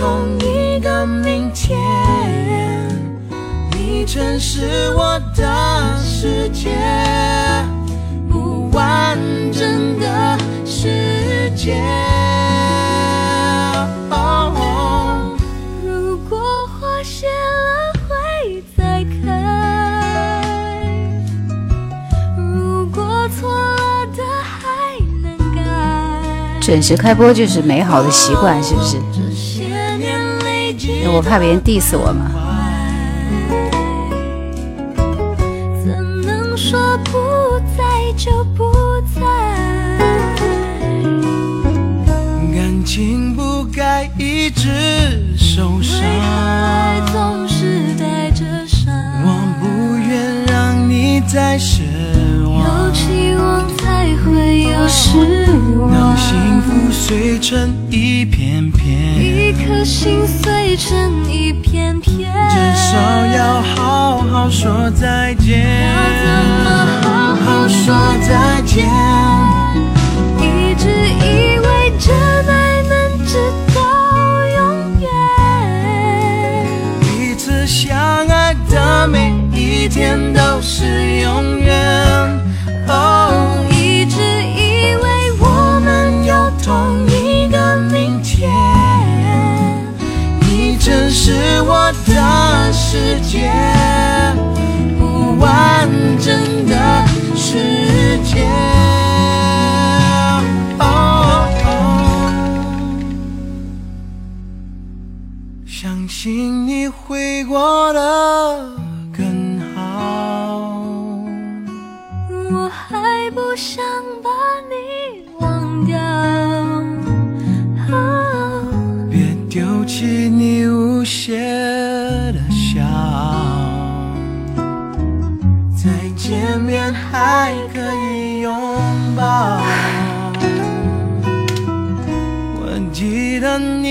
同一个明天。你曾是我的世界，不完整的世界。如果花谢了会再开，如果错了的还能改。准时开播就是美好的习惯，是不是？我怕别人 diss 我嘛。怎能说不在就不在？感情不该一直受伤总是带着伤？我不愿让你再失有。期望才会有失望让，幸福碎成一片片，一颗心碎成一片片。至少要好好说再见。要怎么好好说再见？一直以为真爱能直到永远，彼此相爱的每一天都是永远。是我的世界，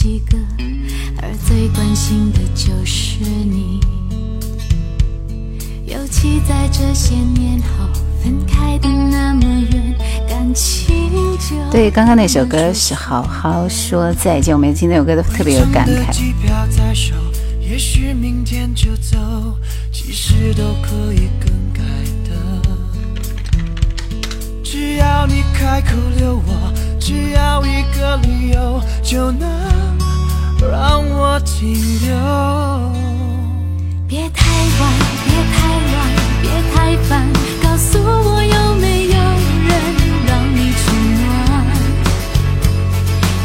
几个，而最关心的就是你。尤其在这些年后，分开的那么远，感情就对，刚刚那首歌是《好好说再见》，我每次听那首歌都特别有感慨。机票在手，也许明天就走，其实都可以更改的。只要你开口留我，只要一个理由，就能让我停留。别太晚，别太乱，别太烦，告诉我有没有人让你取暖？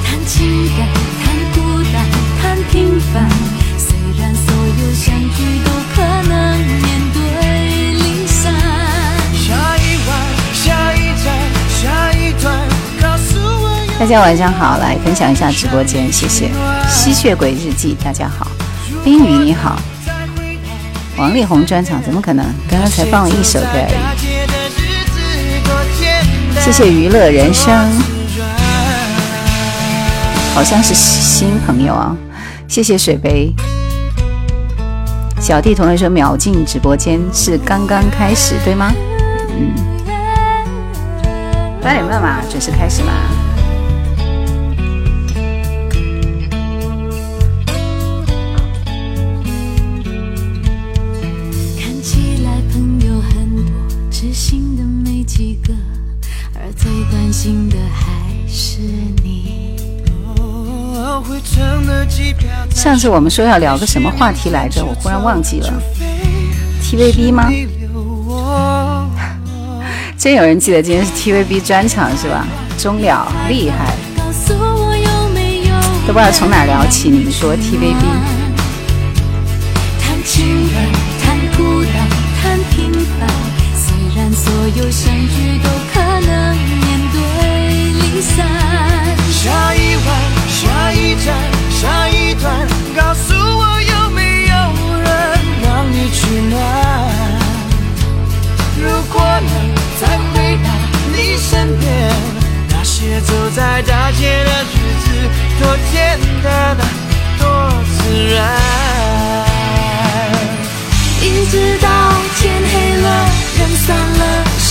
谈情感，谈孤单，谈平凡，虽然所有相聚大家晚上好，来分享一下直播间，谢谢。吸血鬼日记，大家好。冰雨你好，王力宏专场怎么可能？刚刚才放了一首歌而已。谢谢娱乐人生，好像是新朋友啊。谢谢水杯。小弟同学说秒进直播间是刚刚开始，对吗？嗯，八点半嘛，准时开始嘛。几个，而最关心的还是你。上次我们说要聊个什么话题来着？我忽然忘记了。TVB 吗？真有人记得今天是 TVB 专场是吧？终了，厉害！都不知道从哪聊起。你们说 TVB？有相聚都可能面对离散。下一晚，下一站，下一段，告诉我有没有人让你取暖？如果能再回到你身边，那些走在大街的日子，多简单啊，多自然。一直到天黑了，人散了，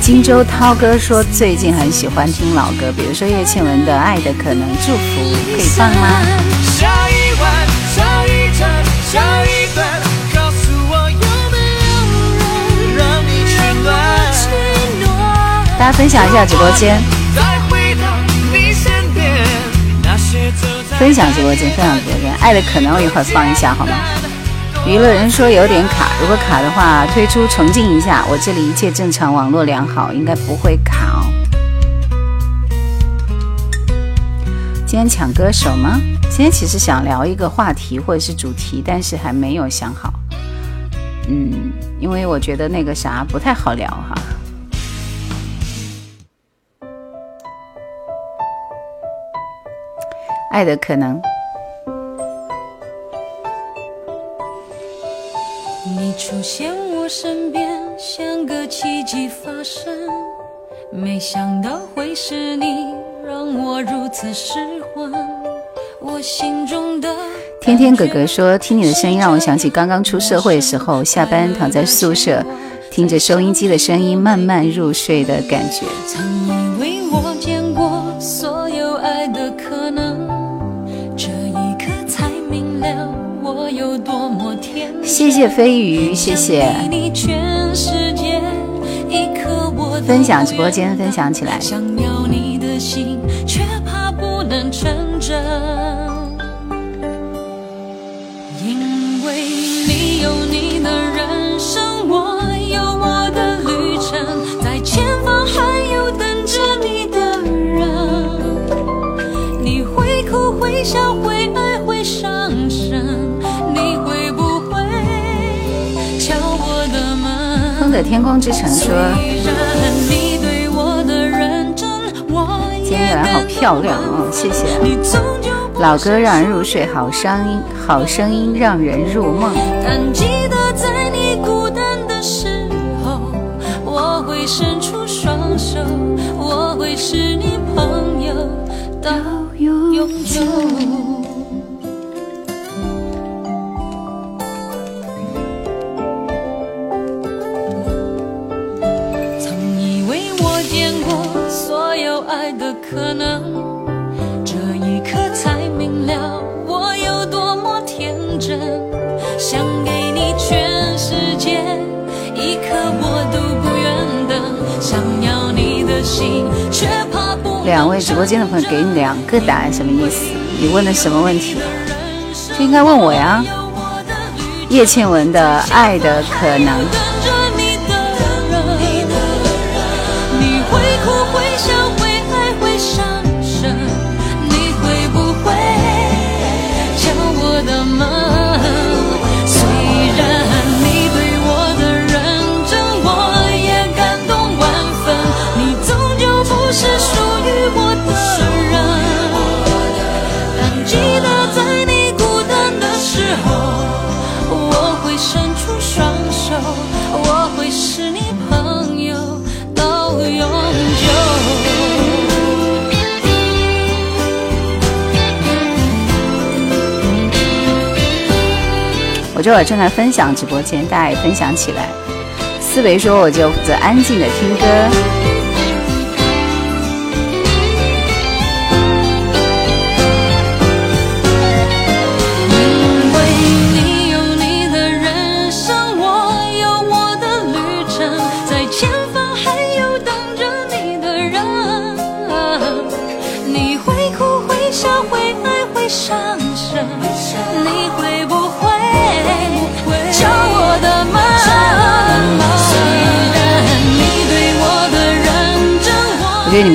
荆州涛哥说最近很喜欢听老歌，比如说叶倩文的《爱的可能》，祝福可以放吗？大家分享一下直播间，分享直播间，分享直播间，《爱的可能》我一会儿放一下好吗？娱乐人说有点卡，如果卡的话，推出重进一下。我这里一切正常，网络良好，应该不会卡哦。今天抢歌手吗？今天其实想聊一个话题或者是主题，但是还没有想好。嗯，因为我觉得那个啥不太好聊哈。爱的可能，出现我身边，像个奇迹发生。没想到会是你，让我如此失魂。我心中的天天哥哥说，听你的声音让我想起刚刚出社会的时候，下班躺在宿舍，听着收音机的声音慢慢入睡的感觉。曾以为我见过所有爱的可谢谢飞鱼，谢谢你全世界，一颗我分享直播间，分享起来。想要你的心，却怕不能成真。因为你有你的人生，我有我的旅程，在前方还有等着你的人。你会哭会笑会爱的天空之城说，今天月兰好漂亮哦，谢谢。老歌让人入睡，好声音，好声音让人入梦。但记得在你孤单的时候，我会伸出双手，我会是你朋友到永久。爱的可能，这一刻才明了我有多么天真。想给你全世界，一刻我都不愿等。想要你的心，却怕不两位直播间的朋友给你两个答案，什么意思？你问的什么问题？这应该问我呀。叶倩文的《爱的可能》。这会儿正在分享直播间，大家也分享起来。思维说：“我就负责安静的听歌。”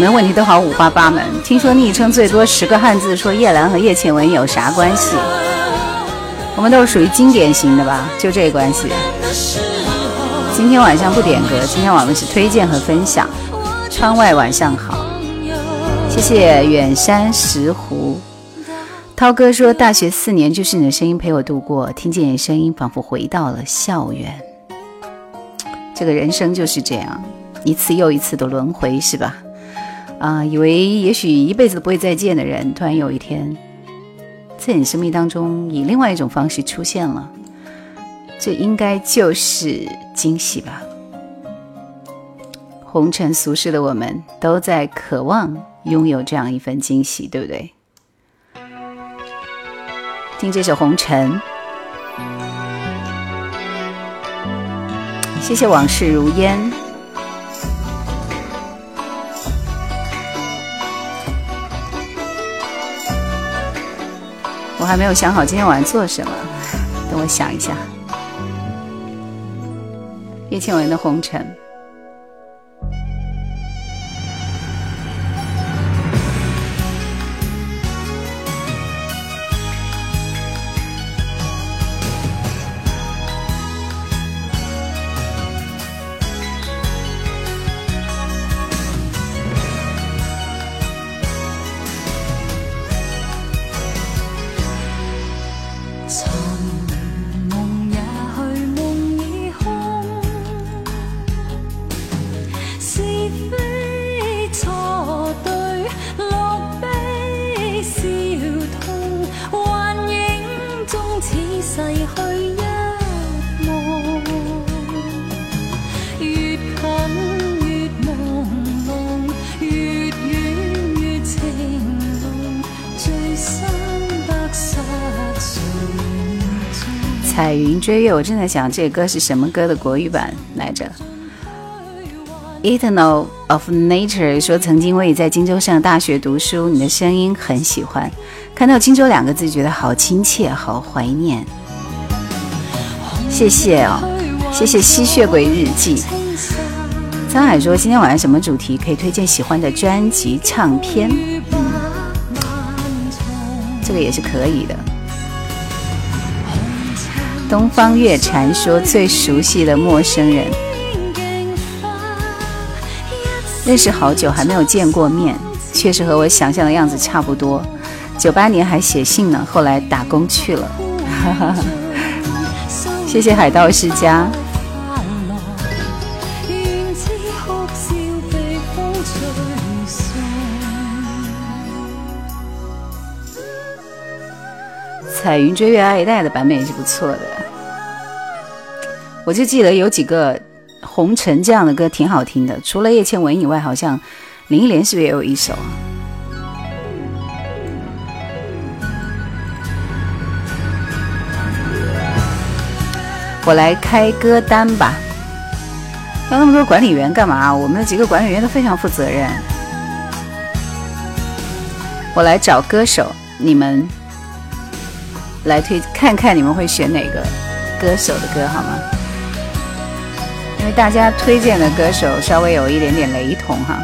们问题都好五花八门。听说昵称最多十个汉字，说叶兰和叶倩文有啥关系？我们都是属于经典型的吧？就这关系。今天晚上不点歌，今天晚上是推荐和分享。窗外晚上好，谢谢远山石湖。涛哥说，大学四年就是你的声音陪我度过，听见你声音，仿佛回到了校园。这个人生就是这样，一次又一次的轮回，是吧？啊，以为也许一辈子都不会再见的人，突然有一天，在你生命当中以另外一种方式出现了，这应该就是惊喜吧。红尘俗世的我们，都在渴望拥有这样一份惊喜，对不对？听这首《红尘》，谢谢往事如烟。我还没有想好今天晚上做什么，等我想一下。叶倩文的《红尘》。彩云追月，我正在想这个歌是什么歌的国语版来着。Eternal of Nature 说曾经我也在荆州上大学读书，你的声音很喜欢，看到荆州两个字觉得好亲切，好怀念。谢谢哦，谢谢吸血鬼日记。沧海说今天晚上什么主题？可以推荐喜欢的专辑唱片。这个也是可以的。东方月传说最熟悉的陌生人，认识好久还没有见过面，确实和我想象的样子差不多。九八年还写信呢，后来打工去了。谢谢海盗世家。彩云追月爱戴的版本也是不错的。我就记得有几个红尘这样的歌挺好听的，除了叶倩文以外，好像林忆莲是不是也有一首啊？我来开歌单吧。要那么多管理员干嘛？我们的几个管理员都非常负责任。我来找歌手，你们来推看看，你们会选哪个歌手的歌好吗？因为大家推荐的歌手稍微有一点点雷同哈。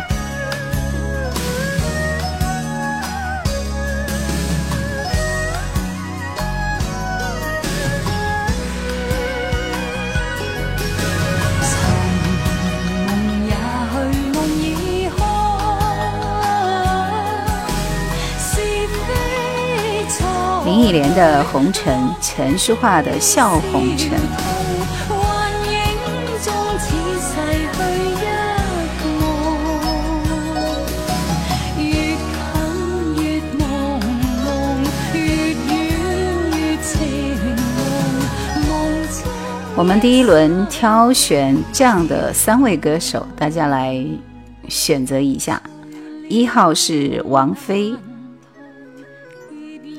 林忆莲的《红尘》，陈淑桦的《笑红尘》。我们第一轮挑选这样的三位歌手，大家来选择一下。一号是王菲，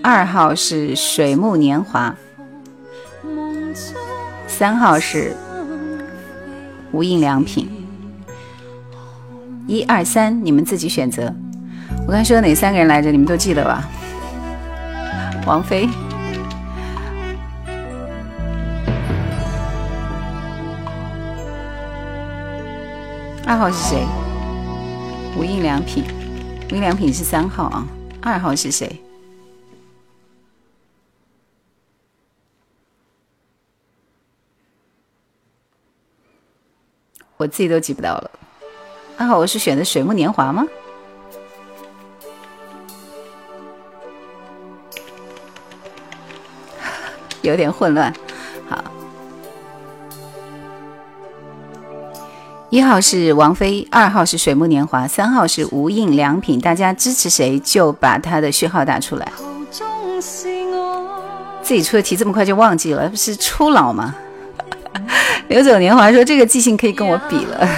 二号是水木年华，三号是无印良品。一二三，你们自己选择。我刚说哪三个人来着？你们都记得吧？王菲。二号是谁？无印良品，无印良品是三号啊。二号是谁？我自己都记不到了。二号我是选的水木年华吗？有点混乱。一号是王菲，二号是水木年华，三号是无印良品。大家支持谁就把他的序号打出来。自己出的题这么快就忘记了，不是初老吗？刘总年华说这个记性可以跟我比了。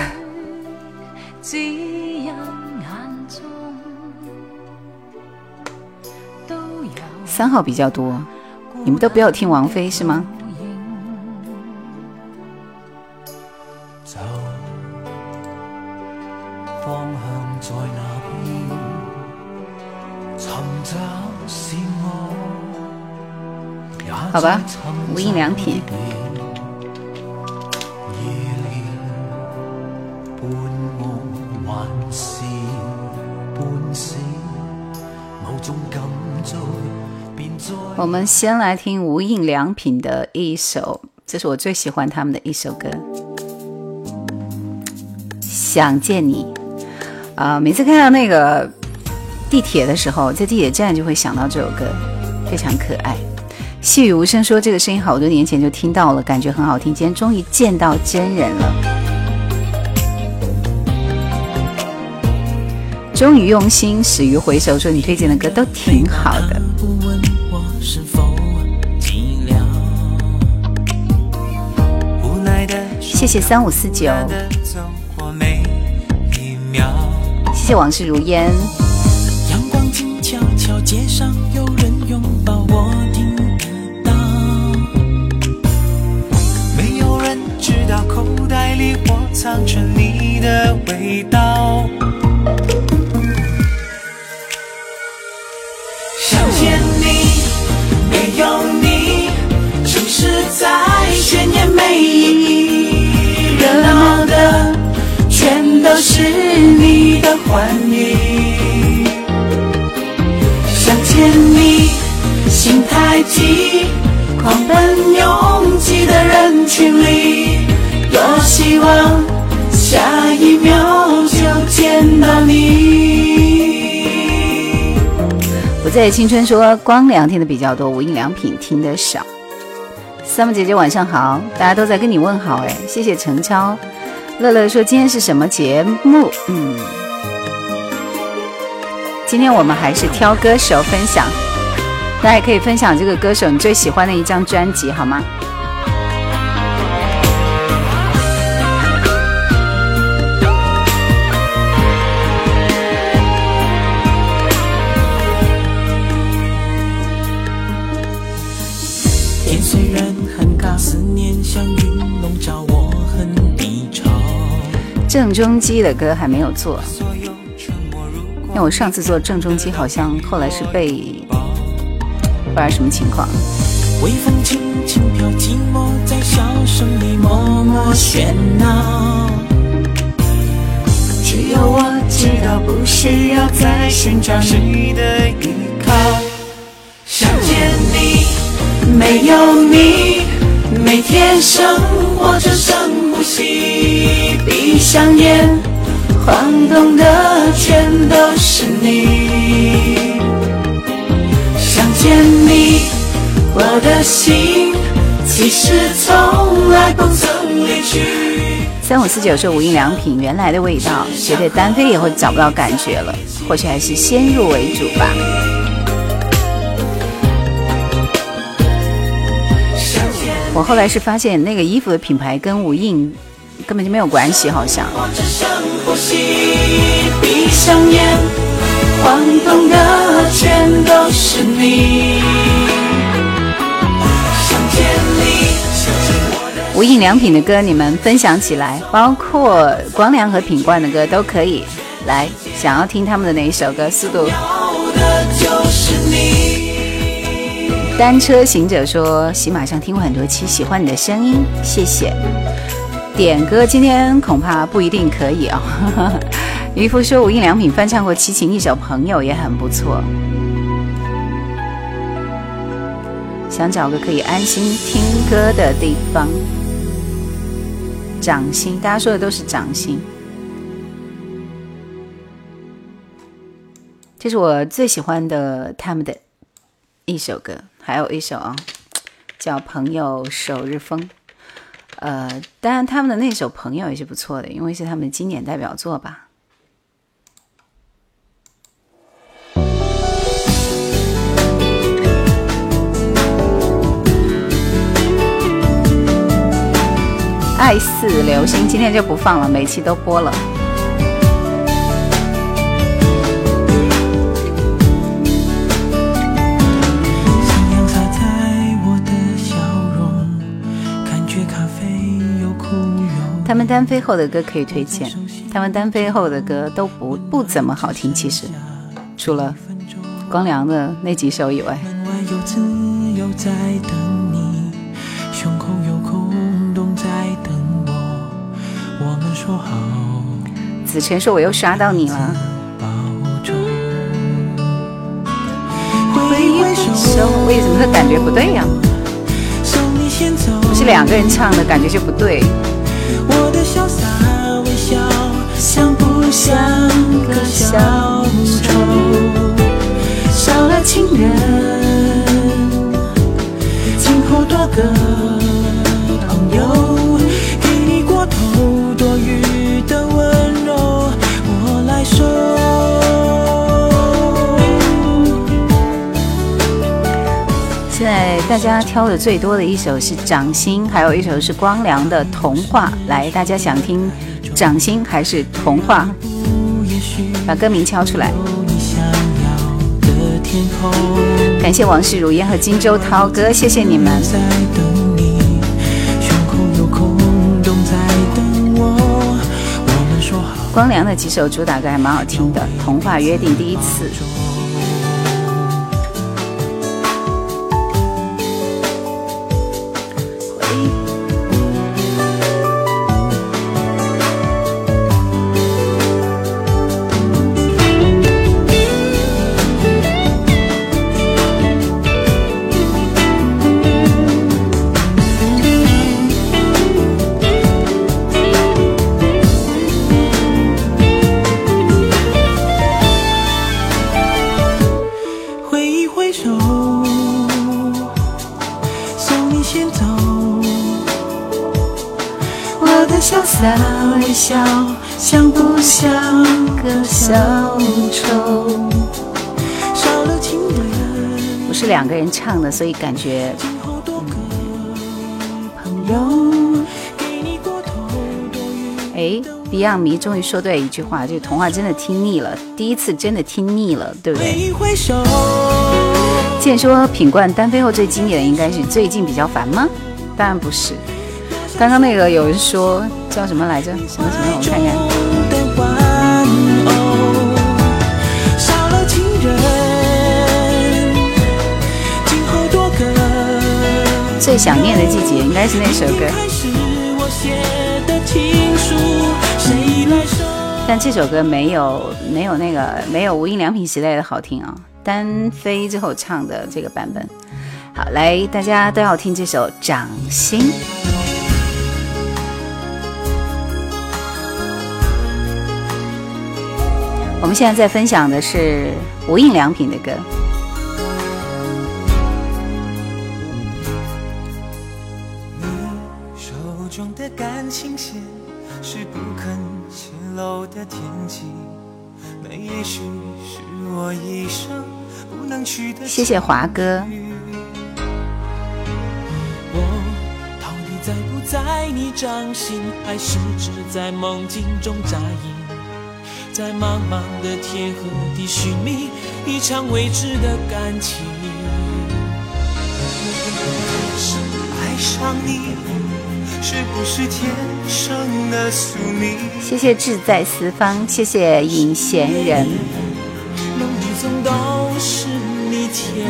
三号比较多，你们都不要听王菲是吗？好吧，无印良品。我们先来听无印良品的一首，这是我最喜欢他们的一首歌，《想见你》啊！每次看到那个地铁的时候，在地铁站就会想到这首歌，非常可爱。细雨无声说：“这个声音好多年前就听到了，感觉很好听。今天终于见到真人了，终于用心，始于回首。说你推荐的歌都挺好的。”谢谢三五四九，谢谢往事如烟。街上有人拥抱我听得到。没有人知道。口袋里我藏着你的味道。想见你，没有你，城市再炫也没意义。热闹的全都是你的欢愉。见你，心太急，狂奔拥挤的人群里。多希望下一秒就见到你。不在青春说光良听的比较多，无印良品听的少。三木姐姐晚上好，大家都在跟你问好哎，谢谢陈超。乐乐说今天是什么节目？嗯，今天我们还是挑歌手分享，大家也可以分享这个歌手你最喜欢的一张专辑好吗？郑中基的歌还没有做，因为我上次做郑中基好像后来是被不知道什么情况。微风轻轻飘，寂寞在笑声里默默喧闹。只有我知道，不需要再寻找谁的依靠。想见你，没有你，每天生活着生。闭上眼，晃动的全都是你。想见你，我的心其实从来不曾离去。三五四九是无印良品原来的味道，觉得单飞以后找不到感觉了，或许还是先入为主吧。我后来是发现那个衣服的品牌跟无印根本就没有关系，好像。无印良品的歌你们分享起来，包括光良和品冠的歌都可以。来，想要听他们的哪一首歌？速度。单车行者说，喜马上听过很多期，喜欢你的声音，谢谢。点歌今天恐怕不一定可以啊。渔夫说，无印良品翻唱过齐秦一首《朋友》也很不错。想找个可以安心听歌的地方。掌心，大家说的都是掌心。这是我最喜欢的他们的一首歌，还有一首啊，叫《朋友首日风》。呃，当然他们的那首《朋友》也是不错的，因为是他们的经典代表作吧。爱似流星，今天就不放了，每期都播了。他们单飞后的歌可以推荐，他们单飞后的歌都不不怎么好听，其实除了光良的那几首以外。子晨说：“我又刷到你了。”挥挥手为什么他感觉不对呀？不是两个人唱的感觉就不对。像个小丑？少了情人，今后多个朋友，给你过头多余的温柔，我来收。现在大家挑的最多的一首是《掌心》，还有一首是光良的《童话》。来，大家想听？掌心还是童话？把歌名敲出来。感谢往事如烟和荆州涛哥，谢谢你们。光良的几首主打歌还蛮好听的，《童话》、《约定》、《第一次》。唱的，所以感觉。朋友，哎，Beyond 迷终于说对一句话，就是童话真的听腻了，第一次真的听腻了，对不对？见说品冠单飞后最经典的应该是最近比较烦吗？当然不是，刚刚那个有人说叫什么来着？什么什么？我看看。最想念的季节应该是那首歌，但这首歌没有没有那个没有无印良品时代的好听啊，单飞之后唱的这个版本。好，来大家都要听这首《掌心》。我们现在在分享的是无印良品的歌。谢谢华哥。在你掌心，还是只在梦境中扎营？在茫茫的天和地寻觅一场未知的感情。爱上你，是不是天生的宿命？谢谢志在四方，谢谢隐闲人。梦里总都是你倩影，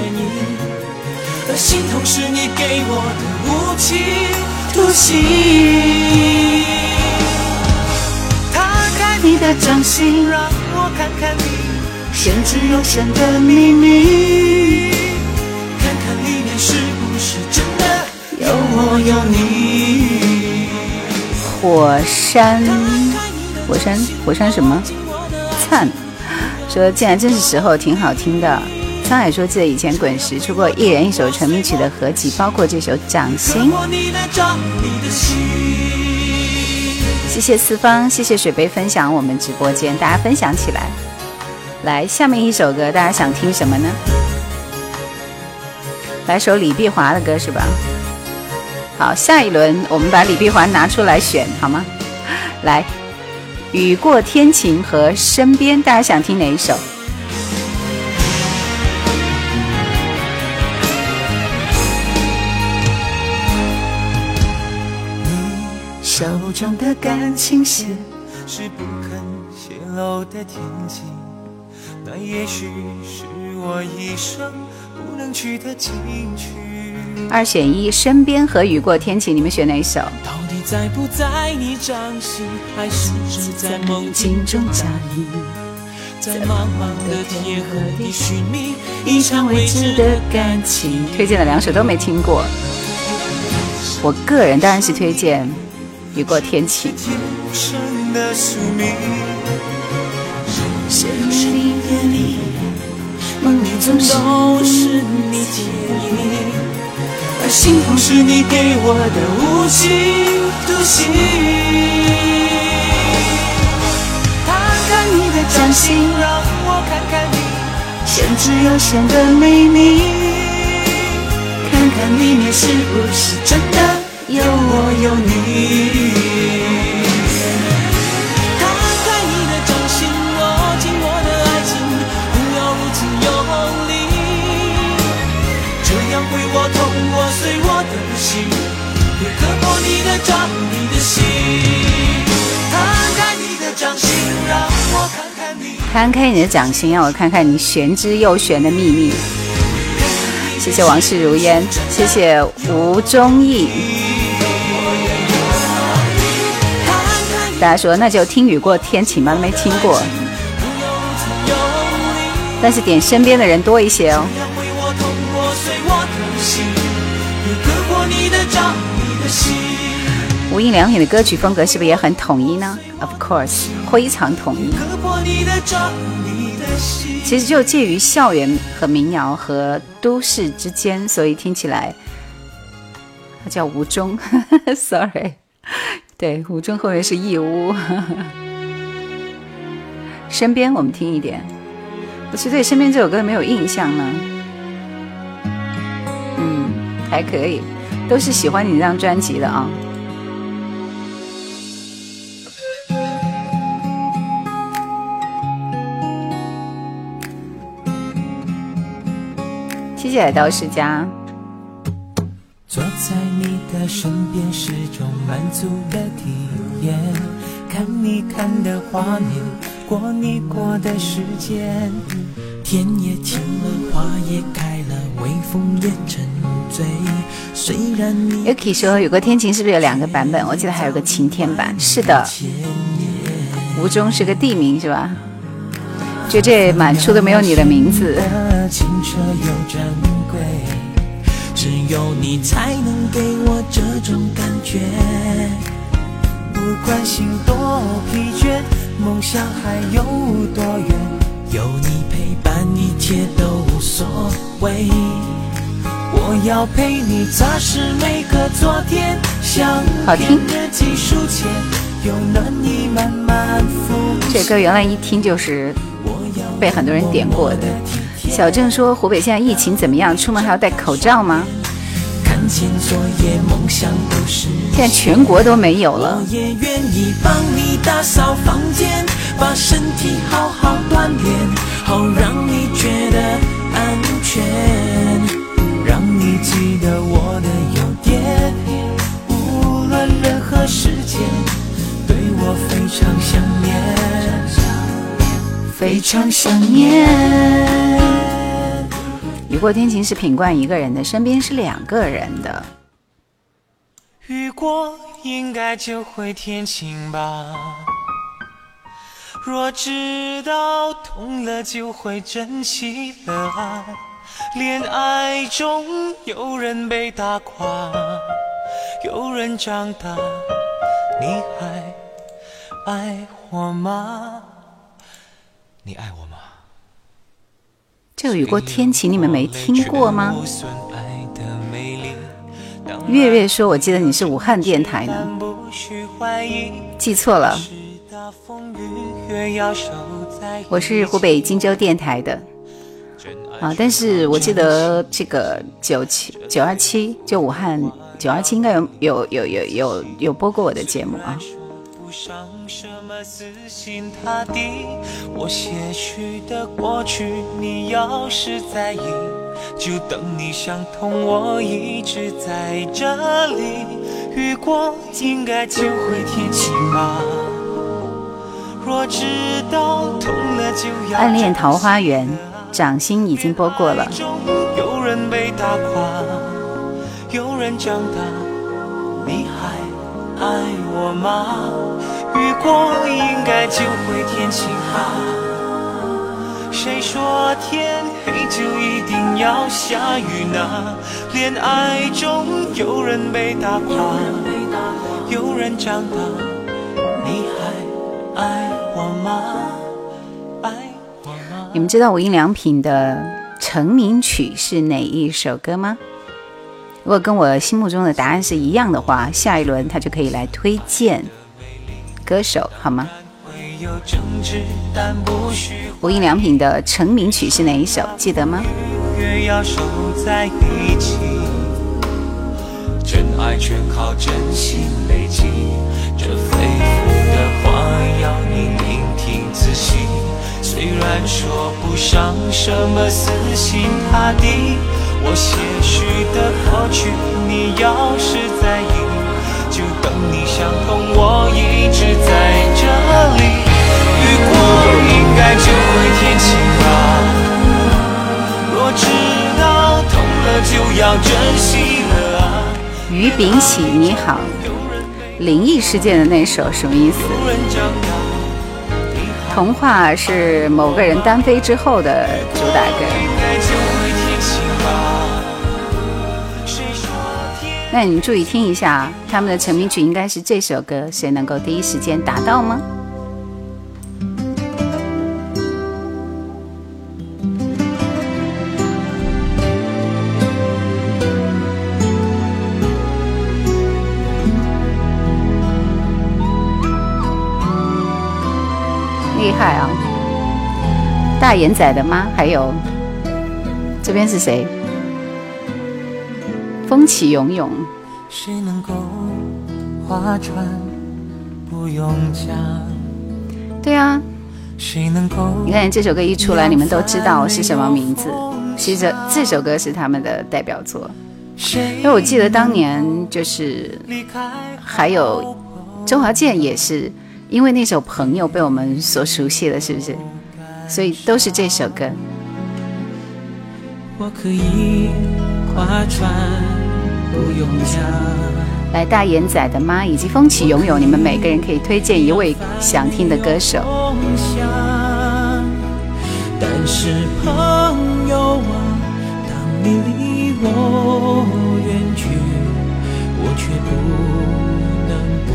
而心痛是你给我的无情突袭。你的掌心，让我看看你玄之又玄的秘密，看看里面是不是真的有我有你。火山，火山，火山什么？灿说进来正是时候，挺好听的。沧海说记得以前滚石出过一人一首成名曲的合集，包括这首《掌心》。谢谢四方，谢谢水杯分享我们直播间，大家分享起来。来，下面一首歌，大家想听什么呢？来首李碧华的歌是吧？好，下一轮我们把李碧华拿出来选好吗？来，雨过天晴和身边，大家想听哪一首？手中的感情线是不肯泄露的天机，那也许是我一生不能去的禁区。二选一，身边和雨过天晴，你们选哪一首？到底在不在你掌心，还是只在梦境中？在茫茫的天寻觅一场未知的感情。推荐的两首都没听过，我个人当然是推荐。雨过天晴。梦里总都是你倩影，而幸福是你给我的无情突袭。摊开你的掌心，让我看看你玄之又玄的秘密，看看里面是不是真的。有我有你，摊开你的掌心，握紧我的爱情，不要无情用力，这样会我痛我碎我的心，也割破你，摊开你的掌心，让我看看你。摊开你的掌心，让我看看你玄之又玄的秘密。谢谢往事如烟，谢谢吴忠义。大家说那就听雨过天晴吧，没听过，但是点身边的人多一些哦。无印良品的歌曲风格是不是也很统一呢？Of course，非常统一。其实就介于校园和民谣和都市之间，所以听起来它叫吴中。Sorry。对，五中后面是义乌。身边我们听一点，我其实对身边这首歌没有印象呢。嗯，还可以，都是喜欢你这张专辑的啊。谢谢来到世家。坐在你的身边是种满足的体验，看你看的画面，过你过的时间，天也晴了，花也开了，微风也沉醉。虽然你 Yuki 说有个天晴是不是有两个版本？我记得还有个晴天版。是的，吴中是个地名是吧？就这满处都没有你的名字。只有你才能给我这种感觉，不管心多疲倦，梦想还有多远，有你陪伴，一切都无所谓。我要陪你擦拭每个昨天，像篇日记书签，有暖意慢慢浮这歌原来一听就是被很多人点过的。小郑说：“湖北现在疫情怎么样？出门还要戴口罩吗？”前作业，梦想都实现在全国都没有了我。也愿意帮你打扫房间，把身体好好锻炼，好让你觉得安全，让你记得我的优点。无论任何时间，对我非常想念，非常想念。雨过天晴是品冠一个人的，身边是两个人的。雨过应该就会天晴吧。若知道痛了就会珍惜了爱，恋爱中有人被打垮，有人长大，你还爱我吗？你爱我吗？这个雨过天晴你们没听过吗？月月说：“我记得你是武汉电台呢，记错了，我是湖北荆州电台的啊。但是我记得这个九七九二七，就武汉九二七应该有有有有有有播过我的节目啊。”死心塌地，我些许的过去，你要是在意，就等你想通，我一直在这里。雨过应该就会天晴吧。若知道痛了就要暗恋桃花源，掌心已经播过了。有人被打垮，有人长大，你还爱我吗？雨过应该就会天晴吧？谁说天黑就一定要下雨呢？恋爱中有人被打垮，有人长大，你还爱我吗？爱我吗？你们知道无印良品的成名曲是哪一首歌吗？如果跟我心目中的答案是一样的话，下一轮他就可以来推荐歌手，好吗？无印良品的成名曲是哪一首？记得吗？越要守在一起。真爱全靠真心累积，这肺腑的话要你聆听仔细。虽然说不上什么死心塌地，我些许的过去，你要是在意，就等你想通，我一直在这里。雨过应该就会天晴吧。若知道痛了就要珍惜了啊。于秉喜，你好。灵异事件的那首什么意思？童话是某个人单飞之后的主打歌。那你们注意听一下，他们的成名曲应该是这首歌，谁能够第一时间达到吗？厉害啊！大眼仔的吗？还有这边是谁？风起涌涌。谁能够划船不用桨？对啊，谁能够？你看这首歌一出来，你们都知道是什么名字。其实这这首歌是他们的代表作，谁因为我记得当年就是还有周华健也是因为那首《朋友》被我们所熟悉了，是不是？所以都是这首歌。我可以划船不用桨。来，大眼仔的妈以及风起涌涌，你们每个人可以推荐一位想听的歌手。但是朋友啊，当你离我远去，我却不能不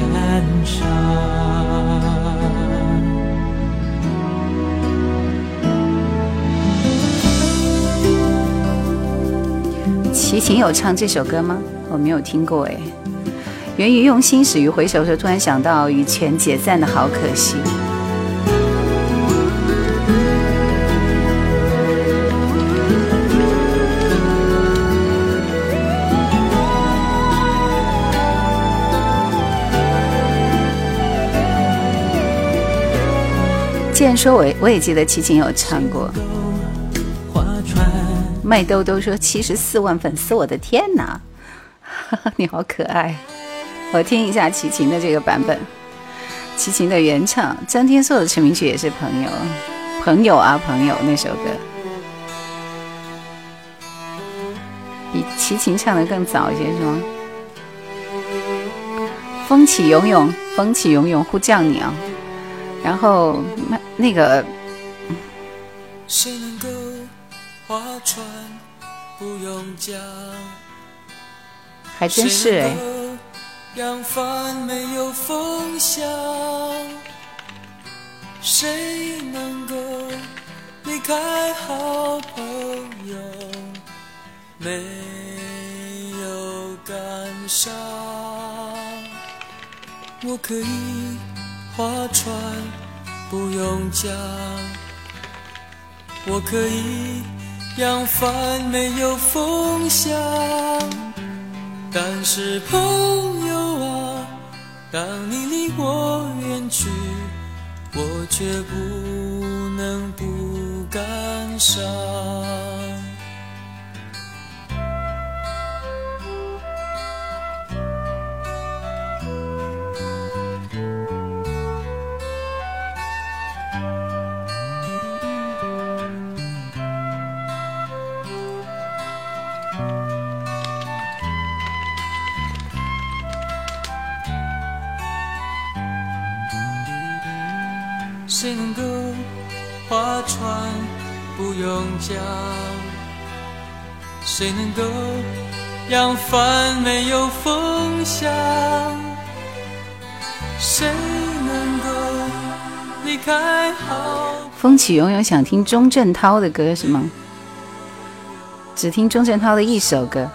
感伤。齐秦有唱这首歌吗？我没有听过诶源于用心始于回首的时候突然想到羽泉解散的好可惜。既然说我我也记得齐秦有唱过。麦兜兜说七十四万粉丝，我的天哪！你好可爱，我听一下齐秦的这个版本。齐秦的原唱，张天硕的成名曲也是《朋友》，朋友啊朋友那首歌，比齐秦唱的更早一些是吗？风起涌涌，风起涌涌，呼叫你啊！然后那那个。划船不用桨，还真是哎。扬帆没有风向，谁能够离开好朋友？没有感伤。我可以划船不用桨，我可以。扬帆没有风向，但是朋友啊，当你离我远去，我却不能不感伤。谁能够划船不用桨？谁能够扬帆没有风向？谁能够离开好？风起涌涌，想听钟镇涛的歌是吗？只听钟镇涛的一首歌，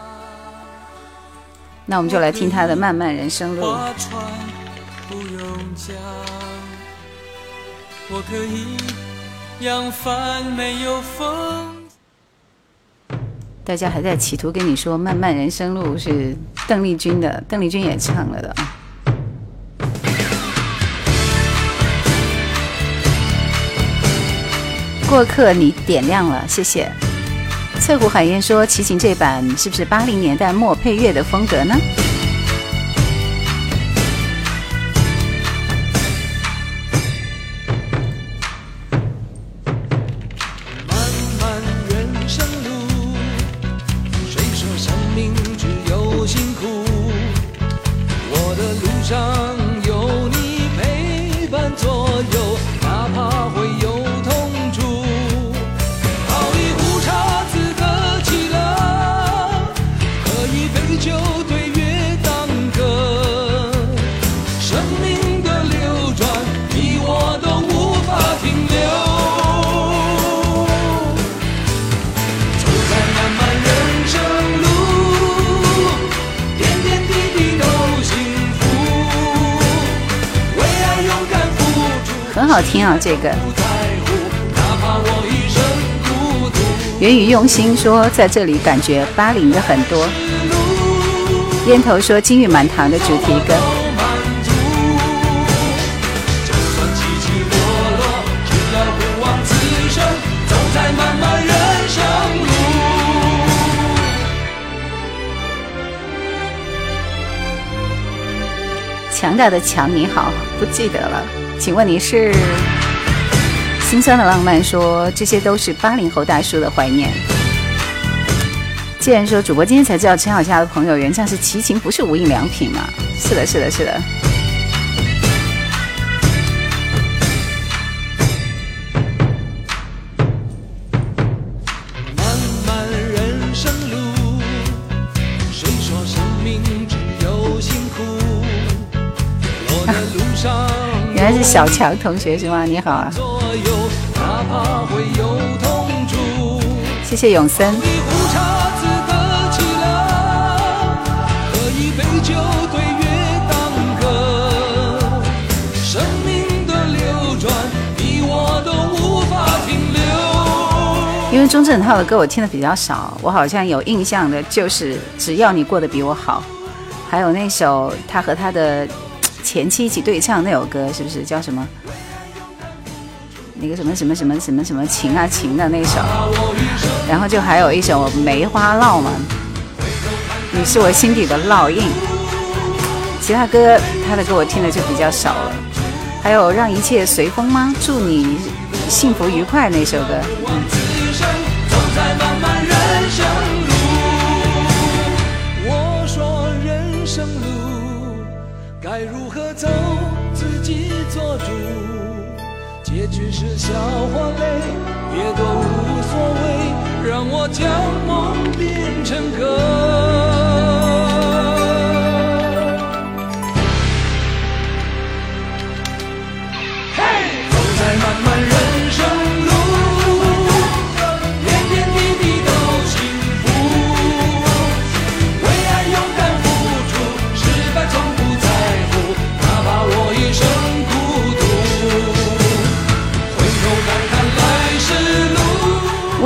那我们就来听他的《漫漫人生路》。我可以扬帆没有风。大家还在企图跟你说《漫漫人生路》是邓丽君的，邓丽君也唱了的啊。过客，你点亮了，谢谢。翠湖海燕说：“齐秦这版是不是八零年代末配乐的风格呢？”好听啊，这个。源于用心说，在这里感觉八零的很多。烟头说金玉满堂的主题歌。强大的强你好，不记得了。请问你是心酸的浪漫？说这些都是八零后大叔的怀念。既然说主播今天才知道陈小夏的朋友原唱是齐秦，不是无印良品嘛？是的，是的，是的。小强同学是吗？你好啊！谢谢永森。因为钟镇涛的歌我听的比较少，我好像有印象的就是只要你过得比我好，还有那首他和他的。前期一起对唱那首歌是不是叫什么？那个什么什么什么什么什么情啊情的那首，然后就还有一首梅花烙嘛，你是我心底的烙印。其他歌他的歌我听的就比较少了，还有让一切随风吗？祝你幸福愉快那首歌。我是笑或泪，也都无所谓，让我将梦变成歌。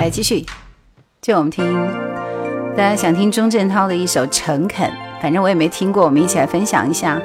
来继续，就我们听，大家想听钟镇涛的一首《诚恳》，反正我也没听过，我们一起来分享一下。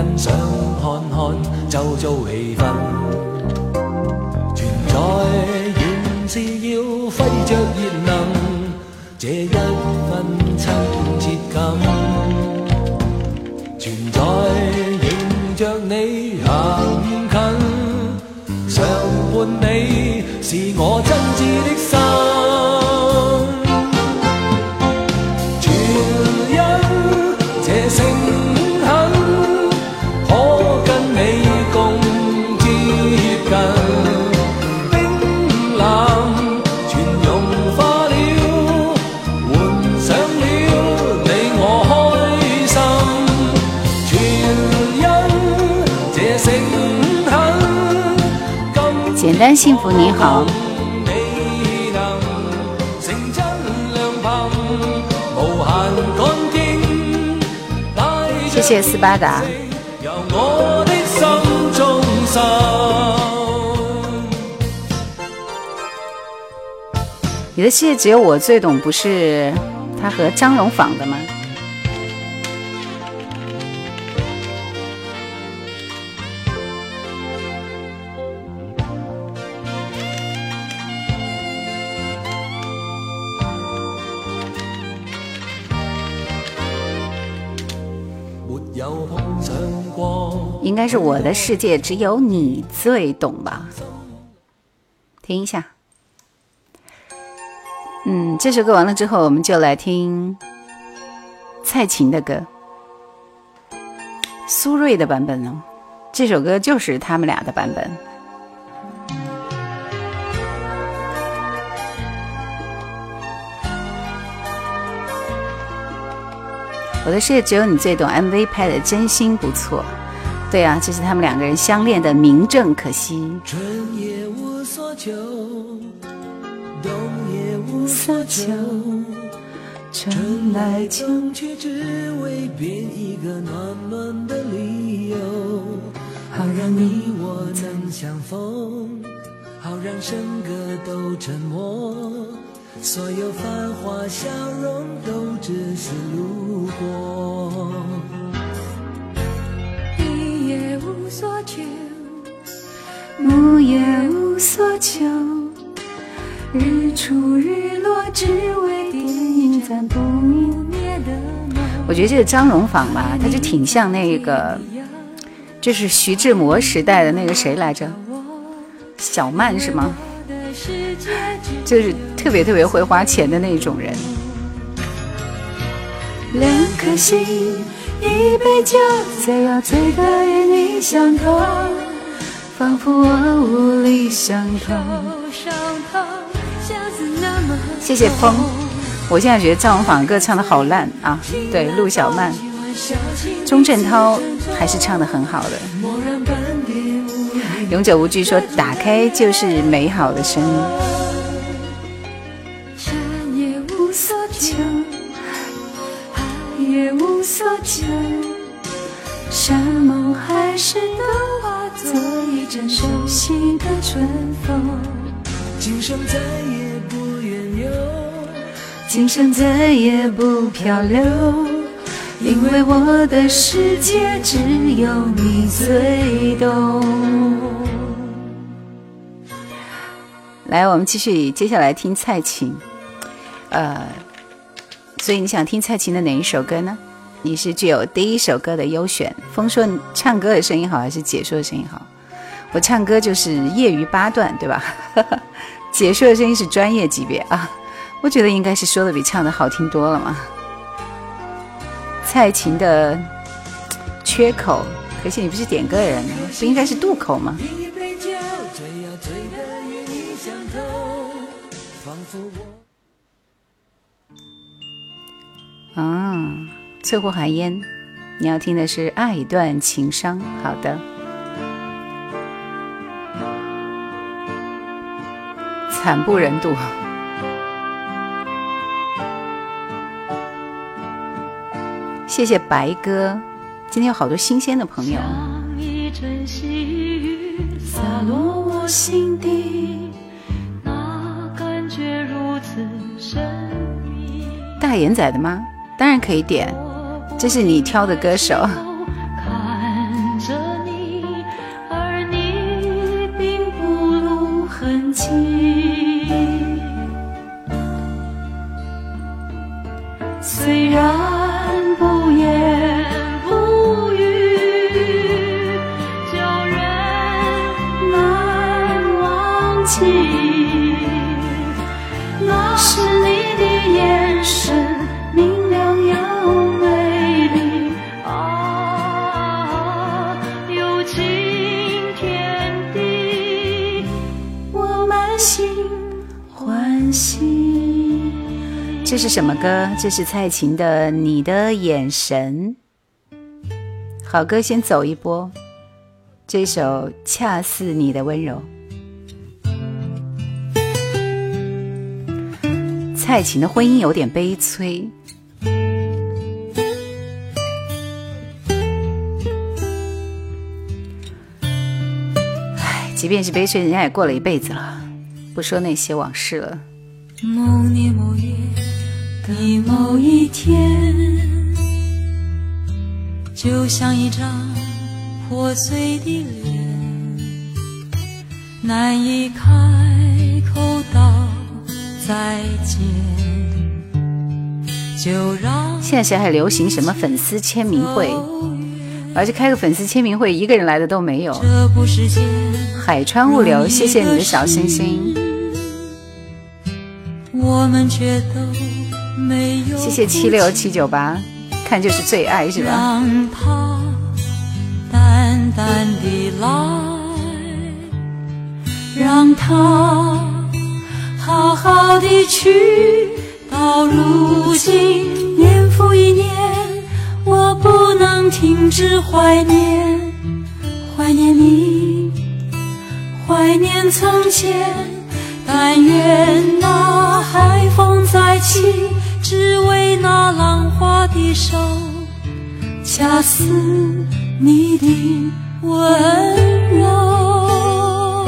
欣赏看看，周遭气氛。达。你的世界只有我最懂，不是他和张荣仿的吗？是我的世界只有你最懂吧？听一下，嗯，这首歌完了之后，我们就来听蔡琴的歌，苏芮的版本呢。这首歌就是他们俩的版本。我的世界只有你最懂，MV 拍的真心不错。对啊，这是他们两个人相恋的明证，可惜。春也无所求，冬也无所求，春来秋去，只为编一个暖暖的理由，好让你我能相逢，好让笙歌都沉默，所有繁华笑容都只是路过。所求，木也无所求，日出日落只为不灭的我觉得这个张荣仿吧，他就挺像那个，就是徐志摩时代的那个谁来着，小曼是吗？就是特别特别会花钱的那种人。两颗心，一杯酒，最要醉的与你相同，仿佛我无力相通。谢谢风。我现在觉得赵荣仿歌唱的好烂啊！对，陆小曼、钟镇涛还是唱的很好的。永久无惧说：“打开就是美好的声音。”所求，山盟海誓都化作一阵熟悉的春风。今生再也不愿有。今生再也不漂流，因为我的世界只有你最懂。来，我们继续，接下来听蔡琴。呃，所以你想听蔡琴的哪一首歌呢？你是具有第一首歌的优选。风说唱歌的声音好还是解说的声音好？我唱歌就是业余八段，对吧？解说的声音是专业级别啊。我觉得应该是说的比唱的好听多了嘛。蔡琴的缺口，可惜你不是点歌人，不应该是渡口吗？啊，翠湖寒烟，你要听的是《爱断情伤》。好的，惨不忍睹。谢谢白哥，今天有好多新鲜的朋友。大眼仔的吗？当然可以点，这是你挑的歌手。虽然。这是什么歌？这是蔡琴的《你的眼神》。好歌先走一波，这首恰似你的温柔。蔡琴的婚姻有点悲催，唉，即便是悲催，人家也过了一辈子了，不说那些往事了。某年某月。的某一天，就像一张破碎的脸，难以开口道再见。就让现在谁还流行什么粉丝签名会？而且开个粉丝签名会，一个人来的都没有。海川物流，谢谢你的小心心。我们却都。谢谢七六七九八，看就是最爱是吧？让它淡淡的来，让它好好的去。到如今年复一年，我不能停止怀念，怀念你，怀念从前。但愿那海风再起。只为那浪花的手，恰似你的温柔。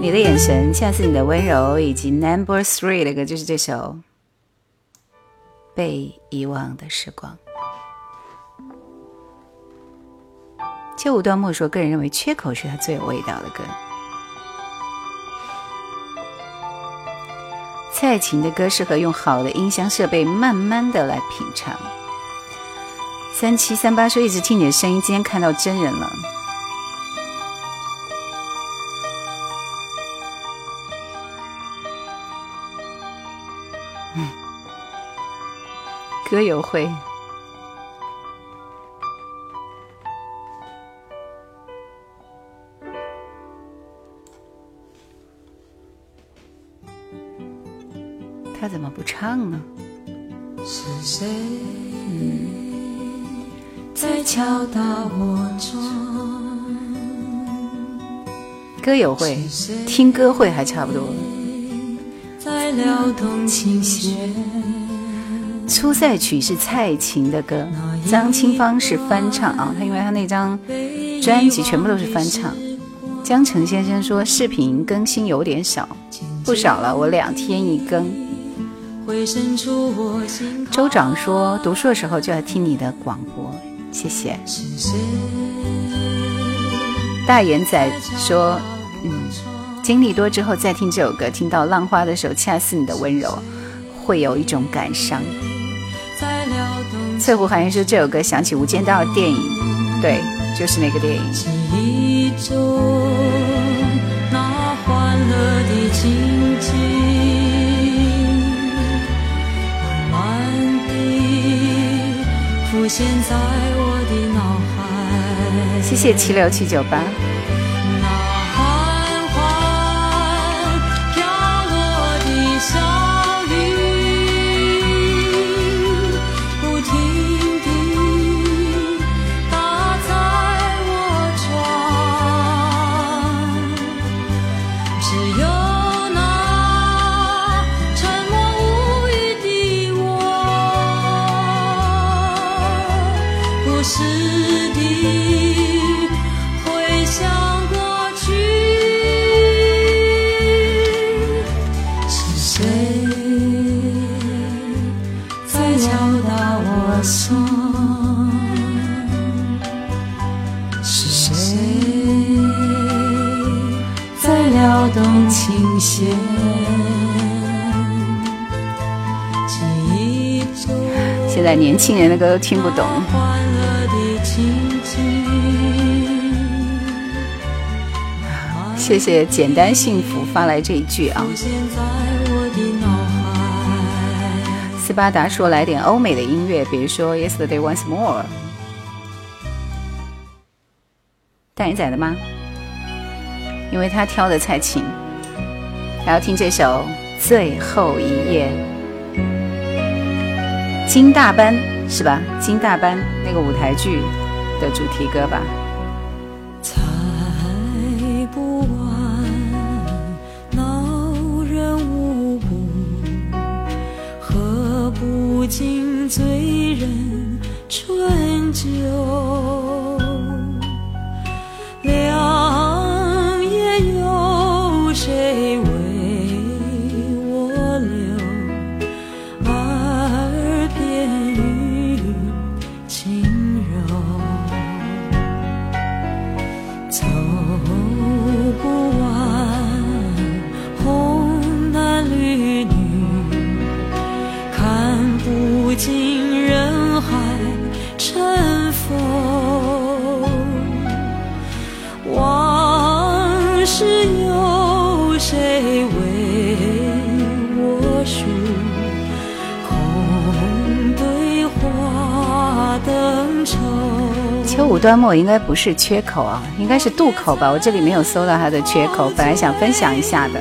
你的眼神，恰似你的温柔，以及 Number Three 的歌就是这首《被遗忘的时光》。切无端木说，个人认为《缺口》是他最有味道的歌。蔡琴的歌适合用好的音箱设备慢慢的来品尝。三七三八说一直听你的声音，今天看到真人了。嗯，歌友会。不唱呢？是谁在敲打我窗？歌友会，听歌会还差不多。在撩动琴弦。出赛曲是蔡琴的歌，张清芳是翻唱啊。他因为他那张专辑全部都是翻唱。江澄先生说视频更新有点少，不少了，我两天一更。州长说：“读书的时候就要听你的广播，谢谢。”大眼仔说：“嗯，经历多之后再听这首歌，听到浪花的时候，恰似你的温柔，会有一种感伤。”翠湖好像说这首歌想起《无间道》电影，对，就是那个电影。现在我的脑海。谢谢七六七九八。现在年的歌都听不懂。谢谢简单幸福发来这一句啊。斯巴达说来点欧美的音乐，比如说 Yesterday Once More。大眼仔的吗？因为他挑的蔡琴。还要听这首《最后一页》，金大班是吧？金大班那个舞台剧的主题歌吧。端木应该不是缺口啊，应该是渡口吧？我这里没有搜到它的缺口，本来想分享一下的。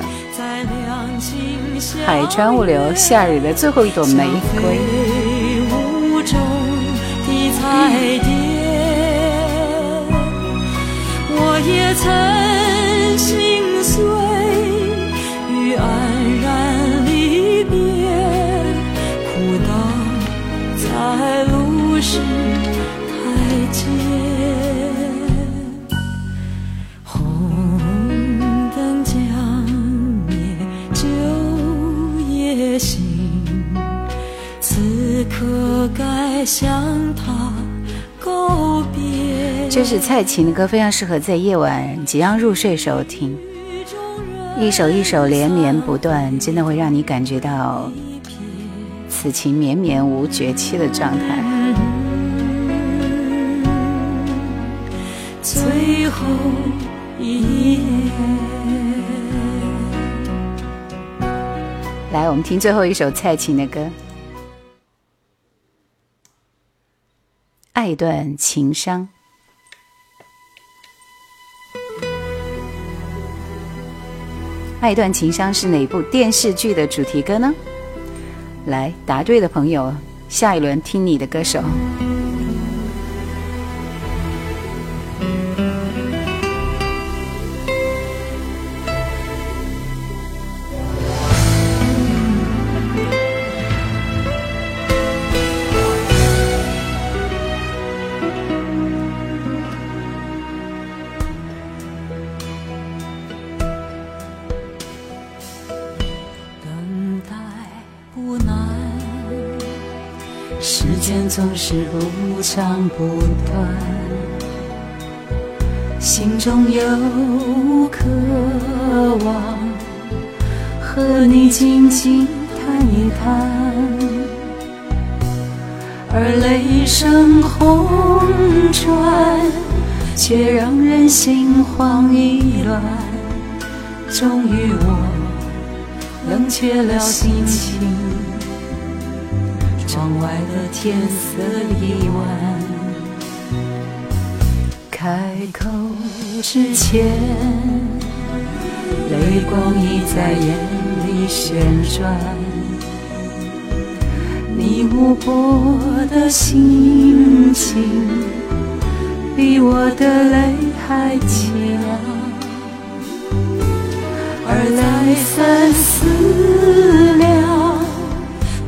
海川物流，夏日的最后一朵玫瑰。是蔡琴的歌，非常适合在夜晚即将入睡时候听。一首一首连绵不断，真的会让你感觉到此情绵绵无绝期的状态。最后一来，我们听最后一首蔡琴的歌。爱断情伤。爱断情伤》是哪部电视剧的主题歌呢？来，答对的朋友，下一轮听你的歌手。和你静静谈一谈。而雷声轰转，却让人心慌意乱。终于我冷却了心情。窗外的天色已晚，开口之前，泪光已在眼里旋转。你无波的心情，比我的泪还强，而再三思量。